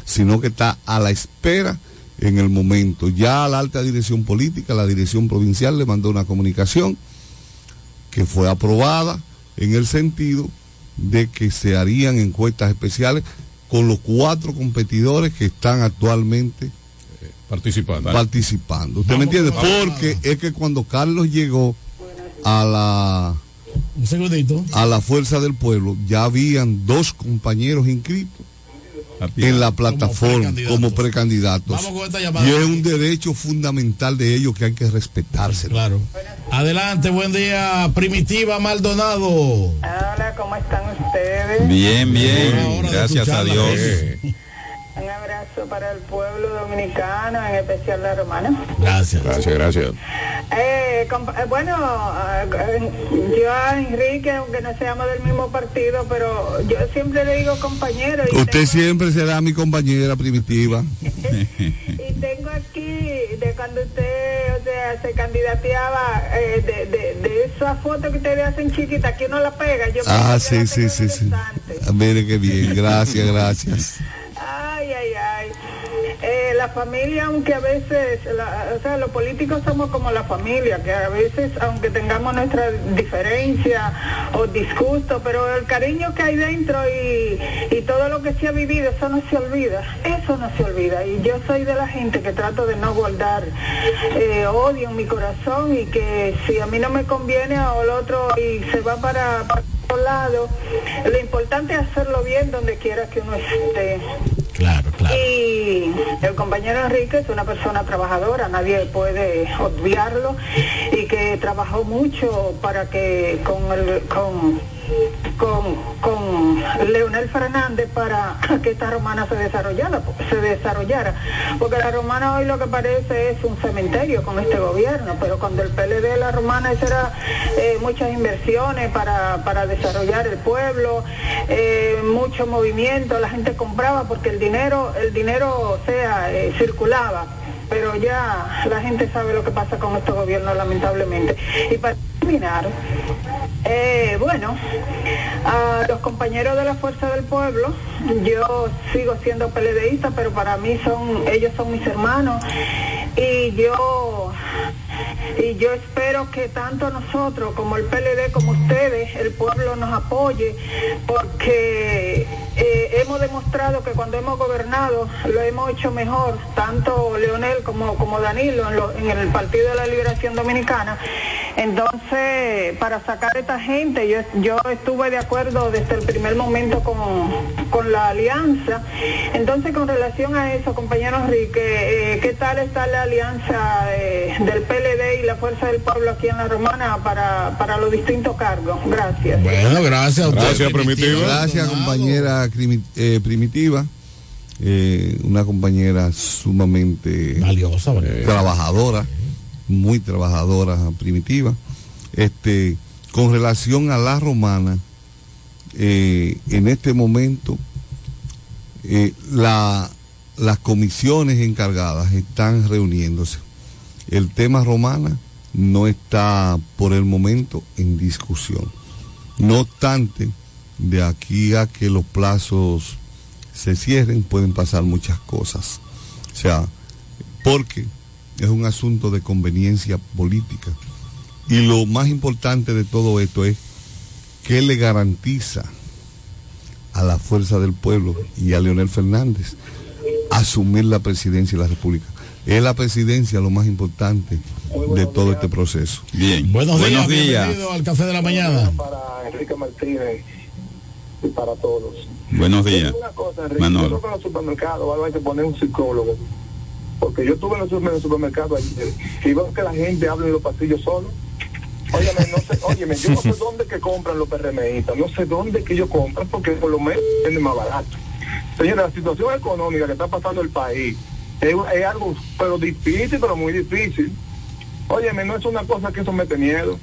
sino que está a la espera en el momento. Ya la alta dirección política, la dirección provincial le mandó una comunicación que fue aprobada en el sentido de que se harían encuestas especiales con los cuatro competidores que están actualmente Participando. participando. ¿Usted me entiende? Porque es que cuando Carlos llegó a la Un segundito. a la fuerza del pueblo, ya habían dos compañeros inscritos en la plataforma precandidatos. como precandidatos. Vamos con esta llamada. Y es un derecho fundamental de ellos que hay que respetárselo. Claro. Adelante, buen día, Primitiva Maldonado. Hola, ¿cómo están ustedes? Bien, bien. De Gracias a Dios. Un abrazo para el pueblo dominicano, en especial la romana. Gracias. Gracias, gracias. Eh, eh, bueno, eh, yo a Enrique, aunque no seamos del mismo partido, pero yo siempre le digo compañero y, Usted siempre será mi compañera primitiva. *laughs* y tengo aquí de cuando usted, o sea, se candidateaba eh, de, de, de esa foto que ustedes hacen chiquita, que uno la pega. Yo Ah, sí, sí, sí, sí. Ah, Mire qué bien. Gracias, *laughs* gracias. Ay, ay, ay. Eh, la familia, aunque a veces, la- o sea, los políticos somos como la familia, que a veces, aunque tengamos nuestra diferencia o disgusto, pero el cariño que hay dentro y, todo lo que se ha vivido, eso no se olvida, eso no se olvida. Y yo soy de la gente que trato de no guardar eh, odio en mi corazón y que si a mí no me conviene o el otro y se va para otro lado, lo importante es hacerlo bien donde quiera que uno esté. Claro, claro. Y el compañero Enrique es una persona trabajadora, nadie puede obviarlo y que trabajó mucho para que con el con con, con Leonel Fernández para *laughs* que esta romana se desarrollara, se desarrollara. Porque la romana hoy lo que parece es un cementerio con este gobierno, pero cuando el PLD la romana eso era eh, muchas inversiones para, para desarrollar el pueblo, eh, mucho movimiento, la gente compraba porque el dinero, el dinero, o sea, eh, circulaba pero ya la gente sabe lo que pasa con estos gobiernos lamentablemente. Y para eh, bueno, a los compañeros de la Fuerza del Pueblo, yo sigo siendo PLDista, pero para mí son, ellos son mis hermanos y yo y yo espero que tanto nosotros como el PLD como ustedes, el pueblo nos apoye, porque eh, hemos demostrado que cuando hemos gobernado lo hemos hecho mejor, tanto Leonel como, como Danilo en, el Partido de la Liberación Dominicana. Entonces, para sacar a esta gente, yo, yo estuve de acuerdo desde el primer momento con, con la alianza. Entonces, con relación a eso, compañero Enrique, eh, ¿qué tal está la alianza eh, del PLD y la Fuerza del Pueblo aquí en La Romana para, para los distintos cargos? Gracias. Bueno, gracias. a usted, Gracias, Primitiva. Gracias, compañera eh, primitiva. Eh, una compañera sumamente Valiosa, valiosa. trabajadora, muy trabajadora, primitiva. Este, con relación a la romana, eh, en este momento eh, la- las comisiones encargadas están reuniéndose. El tema romana no está por el momento en discusión. No obstante, de aquí a que los plazos se cierren pueden pasar muchas cosas. O sea, porque es un asunto de conveniencia política. Y lo más importante de todo esto es que le garantiza a la fuerza del pueblo y a Leonel Fernández asumir la presidencia de la República. Es la presidencia lo más importante de todo este proceso. Bien. Buenos, Buenos días, días. bienvenido al Café de la Mañana. Para Enrique Martínez y para todos. Buenos días. Una cosa, Enrique, Manolo. yo creo que en los supermercados ahora hay que poner un psicólogo. Porque yo estuve en los super- en el supermercado ayer y veo que la gente habla en los pasillos solos. Óyeme, no sé, óyeme, yo no sé *laughs* dónde que compran los PRMistas, no sé dónde que ellos compran porque por lo menos es más barato. Señora, la situación económica que está pasando el país es, es algo pero difícil, pero muy difícil. Óyeme, no es una cosa que eso mete miedo.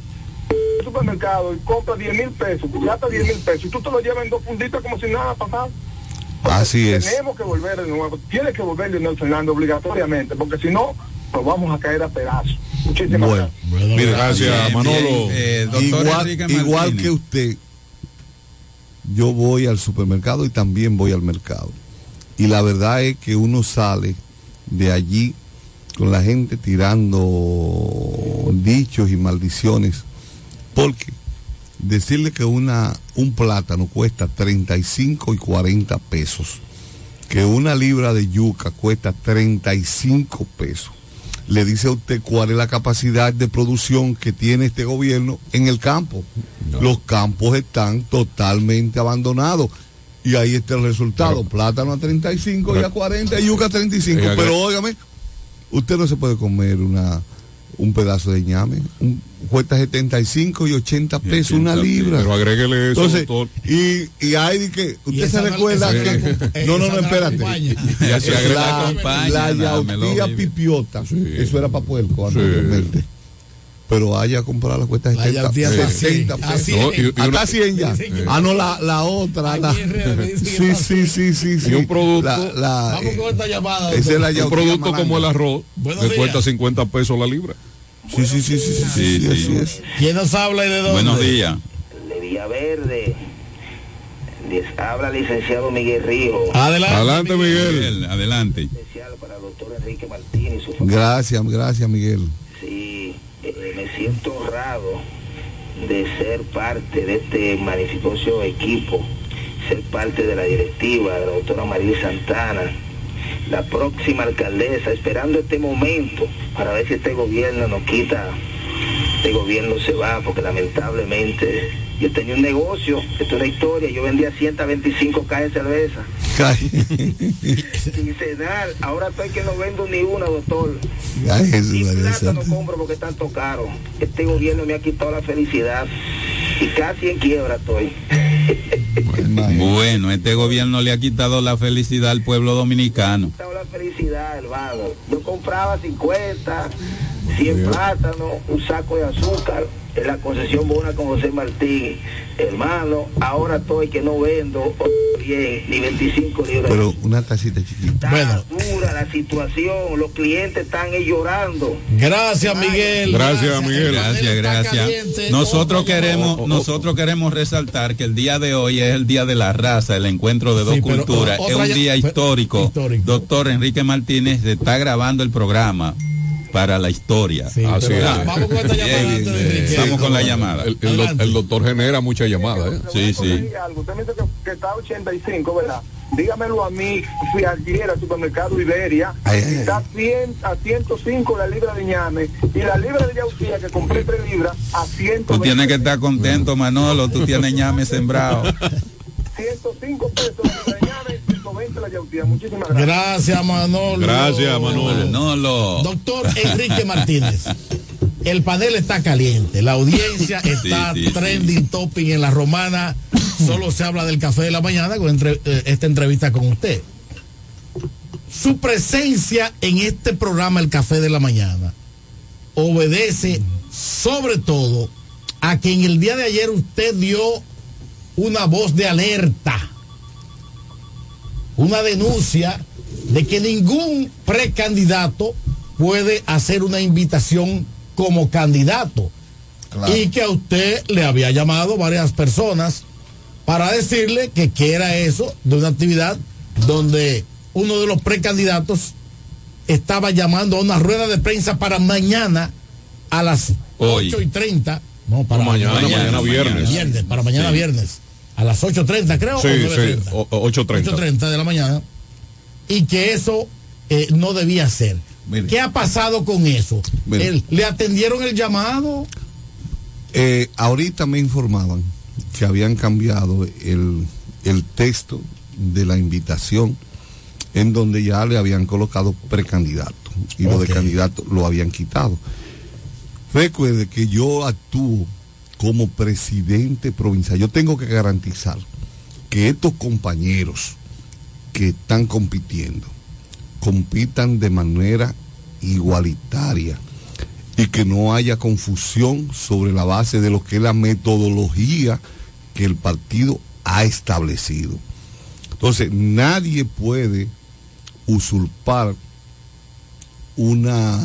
El supermercado y compra 10 mil pesos, gasta 10 mil pesos y tú te lo llevas en dos funditas como si nada pasara. Así es. Tenemos que volver de nuevo, tiene que volver Leonel Fernández obligatoriamente, porque si no, nos vamos a caer a pedazos. Muchísimas Bueno, gracias. Bien, Manolo. bien, eh, igual, igual que usted, yo voy al supermercado y también voy al mercado. Y la verdad es que uno sale de allí con la gente tirando dichos y maldiciones. Porque decirle que una, un plátano cuesta 35 y 40 pesos, que una libra de yuca cuesta 35 pesos, le dice a usted cuál es la capacidad de producción que tiene este gobierno en el campo. Los campos están totalmente abandonados. Y ahí está el resultado. Plátano a 35 y a 40 y yuca a 35. Eh, Pero óigame, usted no se puede comer una un pedazo de ñame. Un, cuesta 75 y 80 pesos una 80, libra. pero agréguele eso, Entonces, doctor. y, y hay que, usted esa se recuerda que, no la- no, no, la espérate. acompaña. Y así la, *laughs* agrega- la, lo yautía pipiota, eso era para puerco anteriormente. Pero haya comprado la cuesta La 70, yautía sí, así, 60 así pesos. es. No, y- y Hasta una- 100 ya. Ah, no, la, la otra. La, sí, sí, sí, sí, sí. Y un producto- La, la, Vamos con esta llamada. esa es la Un producto como el arroz, días. cuesta 50 pesos la libra. Sí, sí, sí, sí, sí, sí, Sí, sí, sí. así es. ¿Quién nos habla y de dónde? Buenos días. de Villaverde. Les habla licenciado Miguel Rijo, Adelante. Adelante, Miguel. Miguel, adelante. especial para el doctor Enrique Martínez. Gracias, gracias, Miguel. Siento honrado de ser parte de este magnificoso equipo, ser parte de la directiva de la doctora María Santana, la próxima alcaldesa, esperando este momento para ver si este gobierno nos quita, este gobierno se va, porque lamentablemente yo tenía un negocio, esto es una historia, yo vendía 125 cajas de cerveza sin cenar, ahora estoy que no vendo ni una, doctor. Ay, Jesús, plata no compro porque es tanto caro. Este gobierno me ha quitado la felicidad y casi en quiebra estoy. Bueno, este gobierno le ha quitado la felicidad al pueblo dominicano. quitado la felicidad, hermano. Yo compraba 50, 100 plátanos, un saco de azúcar en la concesión buena con José Martín. Hermano, ahora estoy que no vendo bien, ni 25 libras. Pero una tacita chiquita. Está Bueno. dura la situación, los clientes están ahí llorando. Gracias, Miguel. Gracias, Miguel. Gracias, gracias. caliente. Nosotros queremos, oh, oh, nosotros queremos resaltar que el día de hoy es el día de la raza, el encuentro de dos Sí, pero, culturas. o- Es un día histórico. histórico. Doctor Enrique Martínez está grabando el programa para la historia. Sí, Así pero es. Vamos con esta llamada Bien, bien. Enrique. Vamos con la llamada. El, el el doctor genera muchas llamadas. ¿eh? Sí, sí. Algo. Usted me dice que, que está a 85, ¿verdad? Dígamelo a mí, fui ayer al supermercado Iberia, Ay, ay, está a, 100, a 105 la libra de ñame y la libra de yautía que compré 3 libras a 120. Tú tienes que estar contento, Manolo. Tú tienes ñame sembrado. 105 pesos de ñame y 120 la yautía. Muchísimas gracias. Gracias, Manolo. Gracias, Manolo. Manolo. Doctor Enrique Martínez. El panel está caliente, la audiencia *laughs* está sí, sí. trending topping en la romana. Solo se habla del café de la mañana con entre- eh, esta entrevista con usted. Su presencia en este programa El Café de la Mañana obedece sobre todo a que en el día de ayer usted dio una voz de alerta, una denuncia de que ningún precandidato puede hacer una invitación como candidato Claro. y que a usted le había llamado varias personas para decirle que qué era eso de una actividad donde uno de los precandidatos estaba llamando a una rueda de prensa para mañana a las Hoy. 8 y 30. No, para mañana, mañana viernes. viernes, para mañana Sí. viernes. A las 8.30 creo. Sí, o sí, 9:30. o- o- 8.30. 8.30 de la mañana. Y que eso eh, no debía ser. Mire. ¿Qué ha pasado con eso? El- ¿Le atendieron el llamado? Eh, ahorita me informaban que habían cambiado el, el texto de la invitación en donde ya le habían colocado precandidato y lo de candidato lo habían quitado. Recuerde que yo actúo como presidente provincial. Yo tengo que garantizar que estos compañeros que están compitiendo compitan de manera igualitaria y que no haya confusión sobre la base de lo que es la metodología que el partido ha establecido. Entonces, nadie puede usurpar una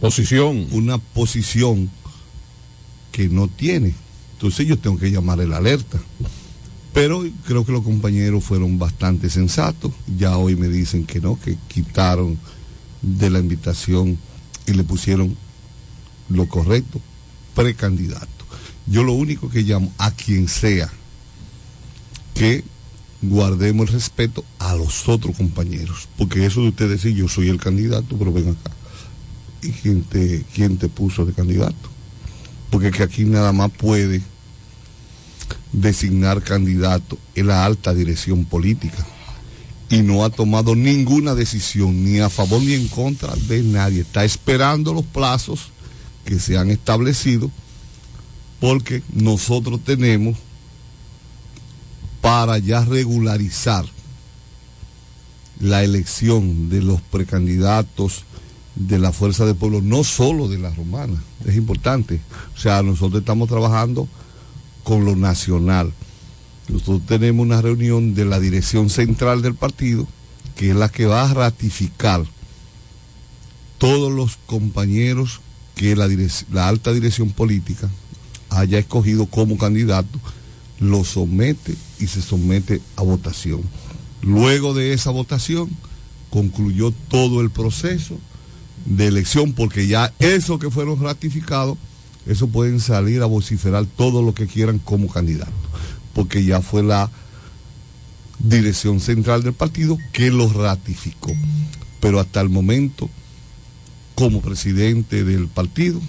Posición. una posición que no tiene. Entonces yo tengo que llamar el alerta. Pero creo que los compañeros fueron bastante sensatos. Ya hoy me dicen que no, que quitaron de la invitación y le pusieron lo correcto, precandidato. Yo lo único que llamo a quien sea que guardemos el respeto a los otros compañeros. Porque eso de usted decir yo soy el candidato, pero ven acá. ¿Y quién te puso de candidato? Porque que aquí nada más puede designar candidato en la alta dirección política. y no ha tomado ninguna decisión, ni a favor ni en contra de nadie. Está esperando los plazos que se han establecido, porque nosotros tenemos para ya regularizar la elección de los precandidatos de la Fuerza del Pueblo, no solo de la romana, es importante. O sea, nosotros estamos trabajando con lo nacional. Nosotros tenemos una reunión de la dirección central del partido, que es la que va a ratificar todos los compañeros que la, la alta dirección política haya escogido como candidato, lo somete y se somete a votación. Luego de esa votación concluyó todo el proceso de elección, porque ya eso que fueron ratificados, eso pueden salir a vociferar todo lo que quieran como candidato, porque ya fue la dirección central del partido que lo ratificó. Pero hasta el momento, como presidente del partido,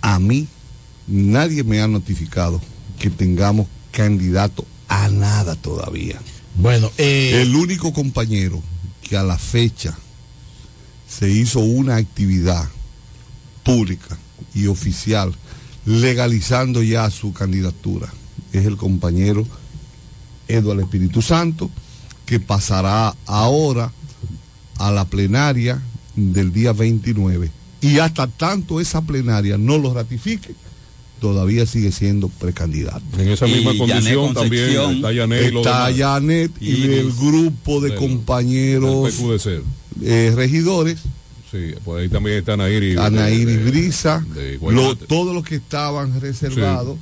a mí nadie me ha notificado que tengamos candidato a nada todavía. Bueno, eh, el único compañero que a la fecha se hizo una actividad pública y oficial legalizando ya su candidatura. Es el compañero Eduardo Espíritu Santo que pasará ahora a la plenaria del día 29 y hasta tanto esa plenaria no lo ratifique todavía sigue siendo precandidato. En esa misma condición también está Yanet y los Está. Yanet y el grupo de del- compañeros eh, regidores. Sí, por ahí también está Anaíri. Anaíri Brisa, de lo- todos los que estaban reservados,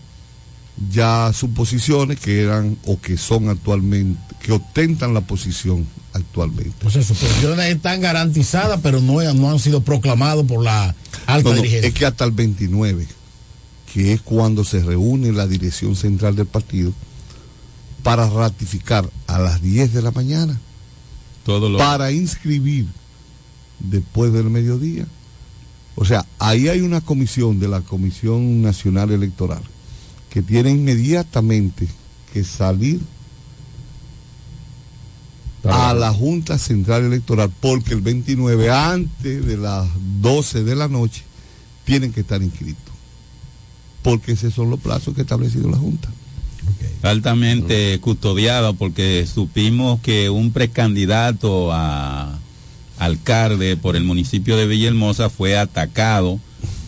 ya sus posiciones que eran o que son actualmente, que ostentan la posición actualmente. pues sus posiciones están garantizadas, pero no, no han sido proclamados por la alta No, no, dirigencia. es que hasta el 29, que es cuando se reúne la dirección central del partido, para ratificar a las 10 de la mañana, Todo lo- para inscribir después del mediodía. O sea, ahí hay una comisión de la Comisión Nacional Electoral que tiene inmediatamente que salir a la Junta Central Electoral porque el 29 antes de las 12 de la noche tienen que estar inscritos. Porque esos son los plazos que ha establecido la Junta. altamente custodiado porque supimos que un precandidato a alcalde por el municipio de Villahermosa fue atacado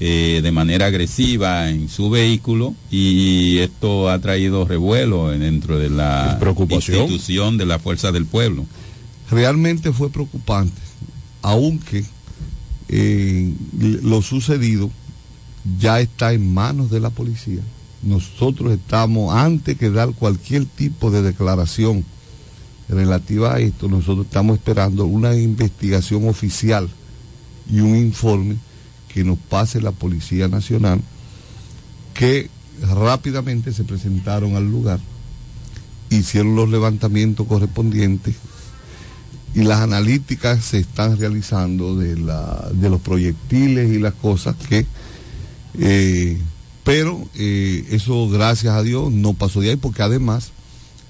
eh, de manera agresiva en su vehículo y esto ha traído revuelo dentro de la Preocupación. institución de la fuerza del pueblo. realmente fue preocupante, aunque eh, lo sucedido ya está en manos de la policía. Nosotros estamos, antes que dar cualquier tipo de declaración relativa a esto, nosotros estamos esperando una investigación oficial y un informe que nos pase la Policía Nacional, que rápidamente se presentaron al lugar, hicieron los levantamientos correspondientes y las analíticas se están realizando de, la, de los proyectiles y las cosas que, eh, pero eh, eso gracias a Dios no pasó de ahí porque además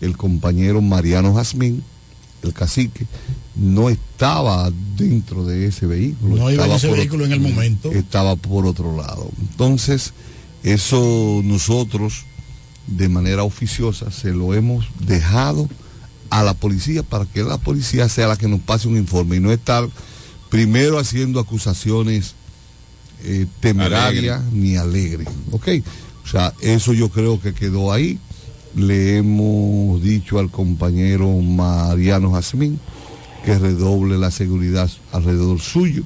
el compañero Mariano Jazmín, el cacique, no estaba dentro de ese vehículo. No iba en ese vehículo otro- en el momento. Estaba por otro lado. Entonces, eso nosotros de manera oficiosa se lo hemos dejado a la policía para que la policía sea la que nos pase un informe y no estar primero haciendo acusaciones eh, temerarias Alegre. ni alegres. ¿Ok? O sea, eso yo creo que quedó ahí. Le hemos dicho al compañero Mariano Jazmín que redoble la seguridad alrededor suyo,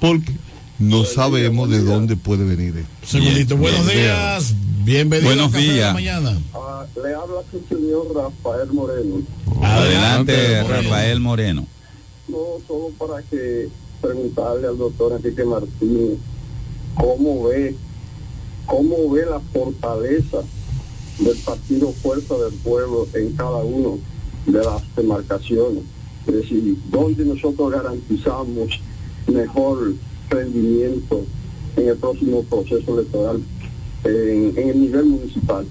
porque no sabemos de dónde puede venir esto. Segundito, buenos días. Bienvenido Buenos a Café de la días. mañana. Ah, le habla su señor Rafael Moreno. Adelante, Rafael Moreno. No, solo para que preguntarle al doctor Enrique Martínez cómo ve, cómo ve la fortaleza del partido Fuerza del Pueblo en cada uno de las demarcaciones. Es decir, dónde nosotros garantizamos mejor rendimiento en el próximo proceso electoral en, en el nivel municipal.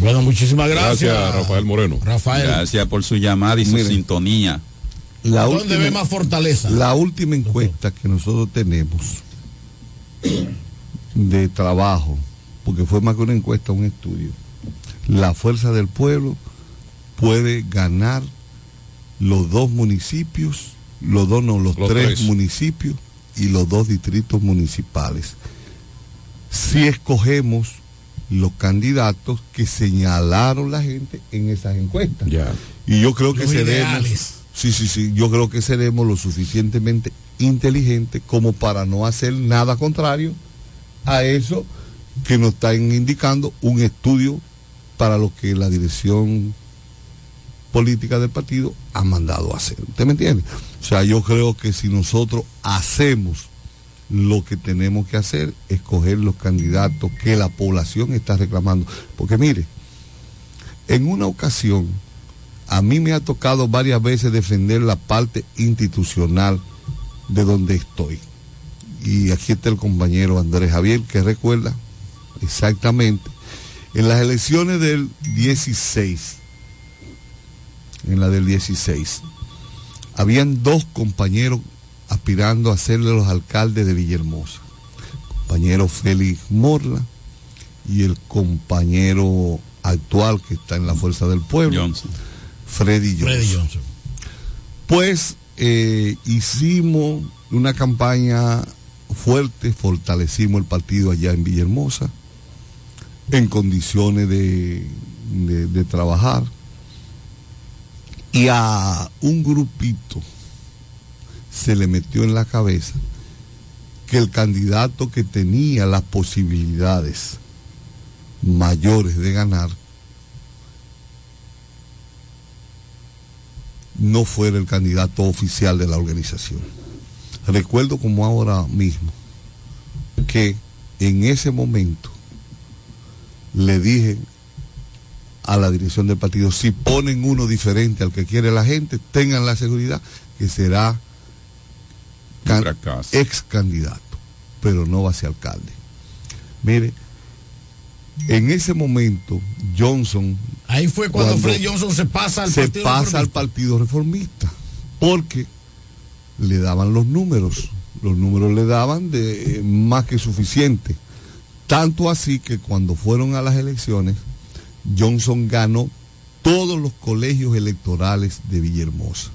Bueno, muchísimas gracias. Gracias, Rafael Moreno. Rafael. Gracias por su llamada y su Miren. sintonía. La ¿Dónde última- ve más fortaleza? La última encuesta que nosotros tenemos de trabajo, porque fue más que una encuesta, un estudio, la fuerza del pueblo puede ganar los dos municipios, los dos no, los, Los tres, tres. municipios y los dos distritos municipales. Si escogemos los candidatos que señalaron la gente en esas encuestas. Y yo creo que Los seremos, ideales. Sí, sí, sí, yo creo que seremos lo suficientemente inteligentes como para no hacer nada contrario a eso que nos están indicando un estudio para lo que la dirección política del partido ha mandado a hacer. ¿Usted me entiende? O sea, yo creo que si nosotros hacemos lo que tenemos que hacer, escoger los candidatos que la población está reclamando. Porque mire, en una ocasión, a mí me ha tocado varias veces defender la parte institucional de donde estoy. Y aquí está el compañero Andrés Javier, que recuerda exactamente, en las elecciones del 16, en la del 16, habían dos compañeros aspirando a serle los alcaldes de Villahermosa. Compañero Félix Morla y el compañero actual que está en la Fuerza del Pueblo, Freddy Johnson. Freddy Johnson. Pues eh, hicimos una campaña fuerte, fortalecimos el partido allá en Villahermosa, en condiciones de, de- de trabajar. Y a un grupito se le metió en la cabeza que el candidato que tenía las posibilidades mayores de ganar no fuera el candidato oficial de la organización. Recuerdo como ahora mismo que en ese momento le dije a la dirección del partido, si ponen uno diferente al que quiere la gente, tengan la seguridad que será can- ex candidato, pero no va a ser alcalde. Mire, en ese momento Johnson Ahí fue cuando, Fred Johnson se pasa al se partido pasa Reformista. al partido reformista porque le daban los números. Los números le daban de eh, más que suficiente. Tanto así que cuando fueron a las elecciones Johnson ganó todos los colegios electorales de Villahermosa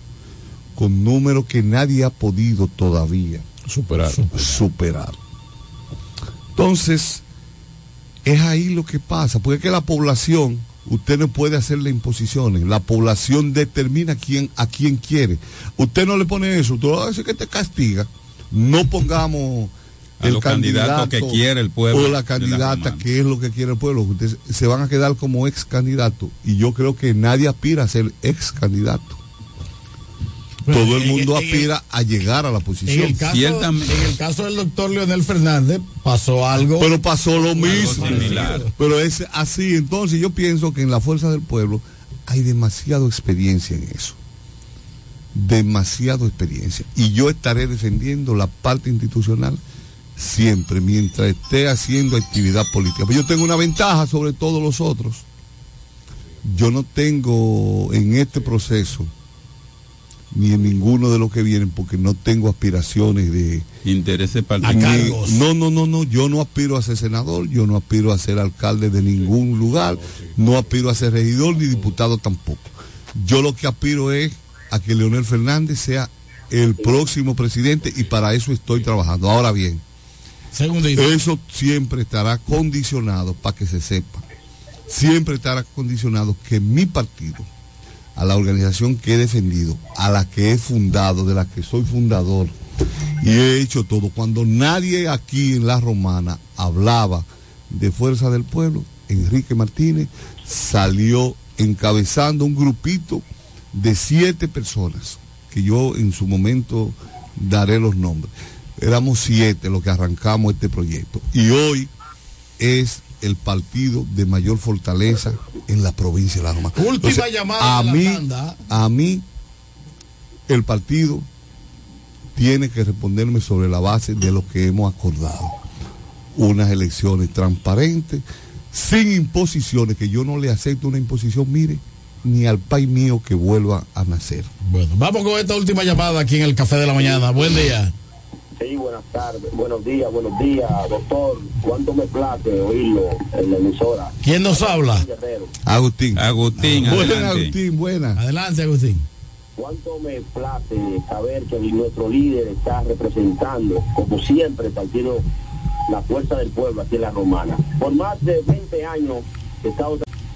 con números que nadie ha podido todavía superar. superar. Entonces es ahí lo que pasa, porque es que la población, usted no puede hacerle imposiciones, la población determina quién, a quién quiere. Usted no le pone eso, usted va a decir que te castiga. No pongamos A los candidatos que quiere el pueblo o la candidata que es lo que quiere el pueblo. Ustedes se van a quedar como ex candidato y yo creo que nadie aspira a ser ex candidato. Todo el mundo en- aspira a llegar a la En posición. el, caso, en el caso del doctor Leonel Fernández pasó algo. Pero pasó lo mismo. similar. Pero es así. Entonces yo pienso que en la fuerza del pueblo hay demasiada experiencia en eso. Demasiada experiencia. Y yo estaré defendiendo la parte institucional siempre, mientras esté haciendo actividad política. Pero yo tengo una ventaja sobre todos los otros. Yo no tengo en este proceso ni en ninguno de los que vienen porque no tengo aspiraciones de Intereses particulares. no, no, no, no, yo no aspiro a ser senador, yo no aspiro a ser alcalde de ningún lugar, no aspiro a ser regidor ni diputado tampoco. Yo lo que aspiro es a que Leonel Fernández sea el próximo presidente y para eso estoy trabajando. Ahora bien, eso siempre estará condicionado para que se sepa. Siempre estará condicionado que mi partido, a la organización que he defendido, a la que he fundado, de la que soy fundador, y he hecho todo. Cuando nadie aquí en La Romana hablaba de Fuerza del Pueblo, Enrique Martínez salió encabezando un grupito de siete personas, que yo en su momento daré los nombres. Éramos siete los que arrancamos este proyecto. Y hoy es el partido de mayor fortaleza en la provincia de La Romana. Última Entonces, llamada a de la mí, tanda. a mí, el partido tiene que responderme sobre la base de lo que hemos acordado. unas elecciones transparentes, sin imposiciones, que yo no le acepto una imposición, mire, ni al país mío que vuelva a nacer. Bueno, vamos con esta última llamada aquí en el Café de la Mañana. Buen día. Sí, buenas tardes, buenos días, buenos días, doctor. ¿Cuánto me place oírlo en la emisora? ¿Quién nos habla? Guerrero. Agustín. Agustín, Buena, adelante. Agustín, buena. Adelante, Agustín. ¿Cuánto me place saber que nuestro líder está representando, como siempre, el partido La Fuerza del Pueblo aquí en La Romana? Por más de 20 años, he estado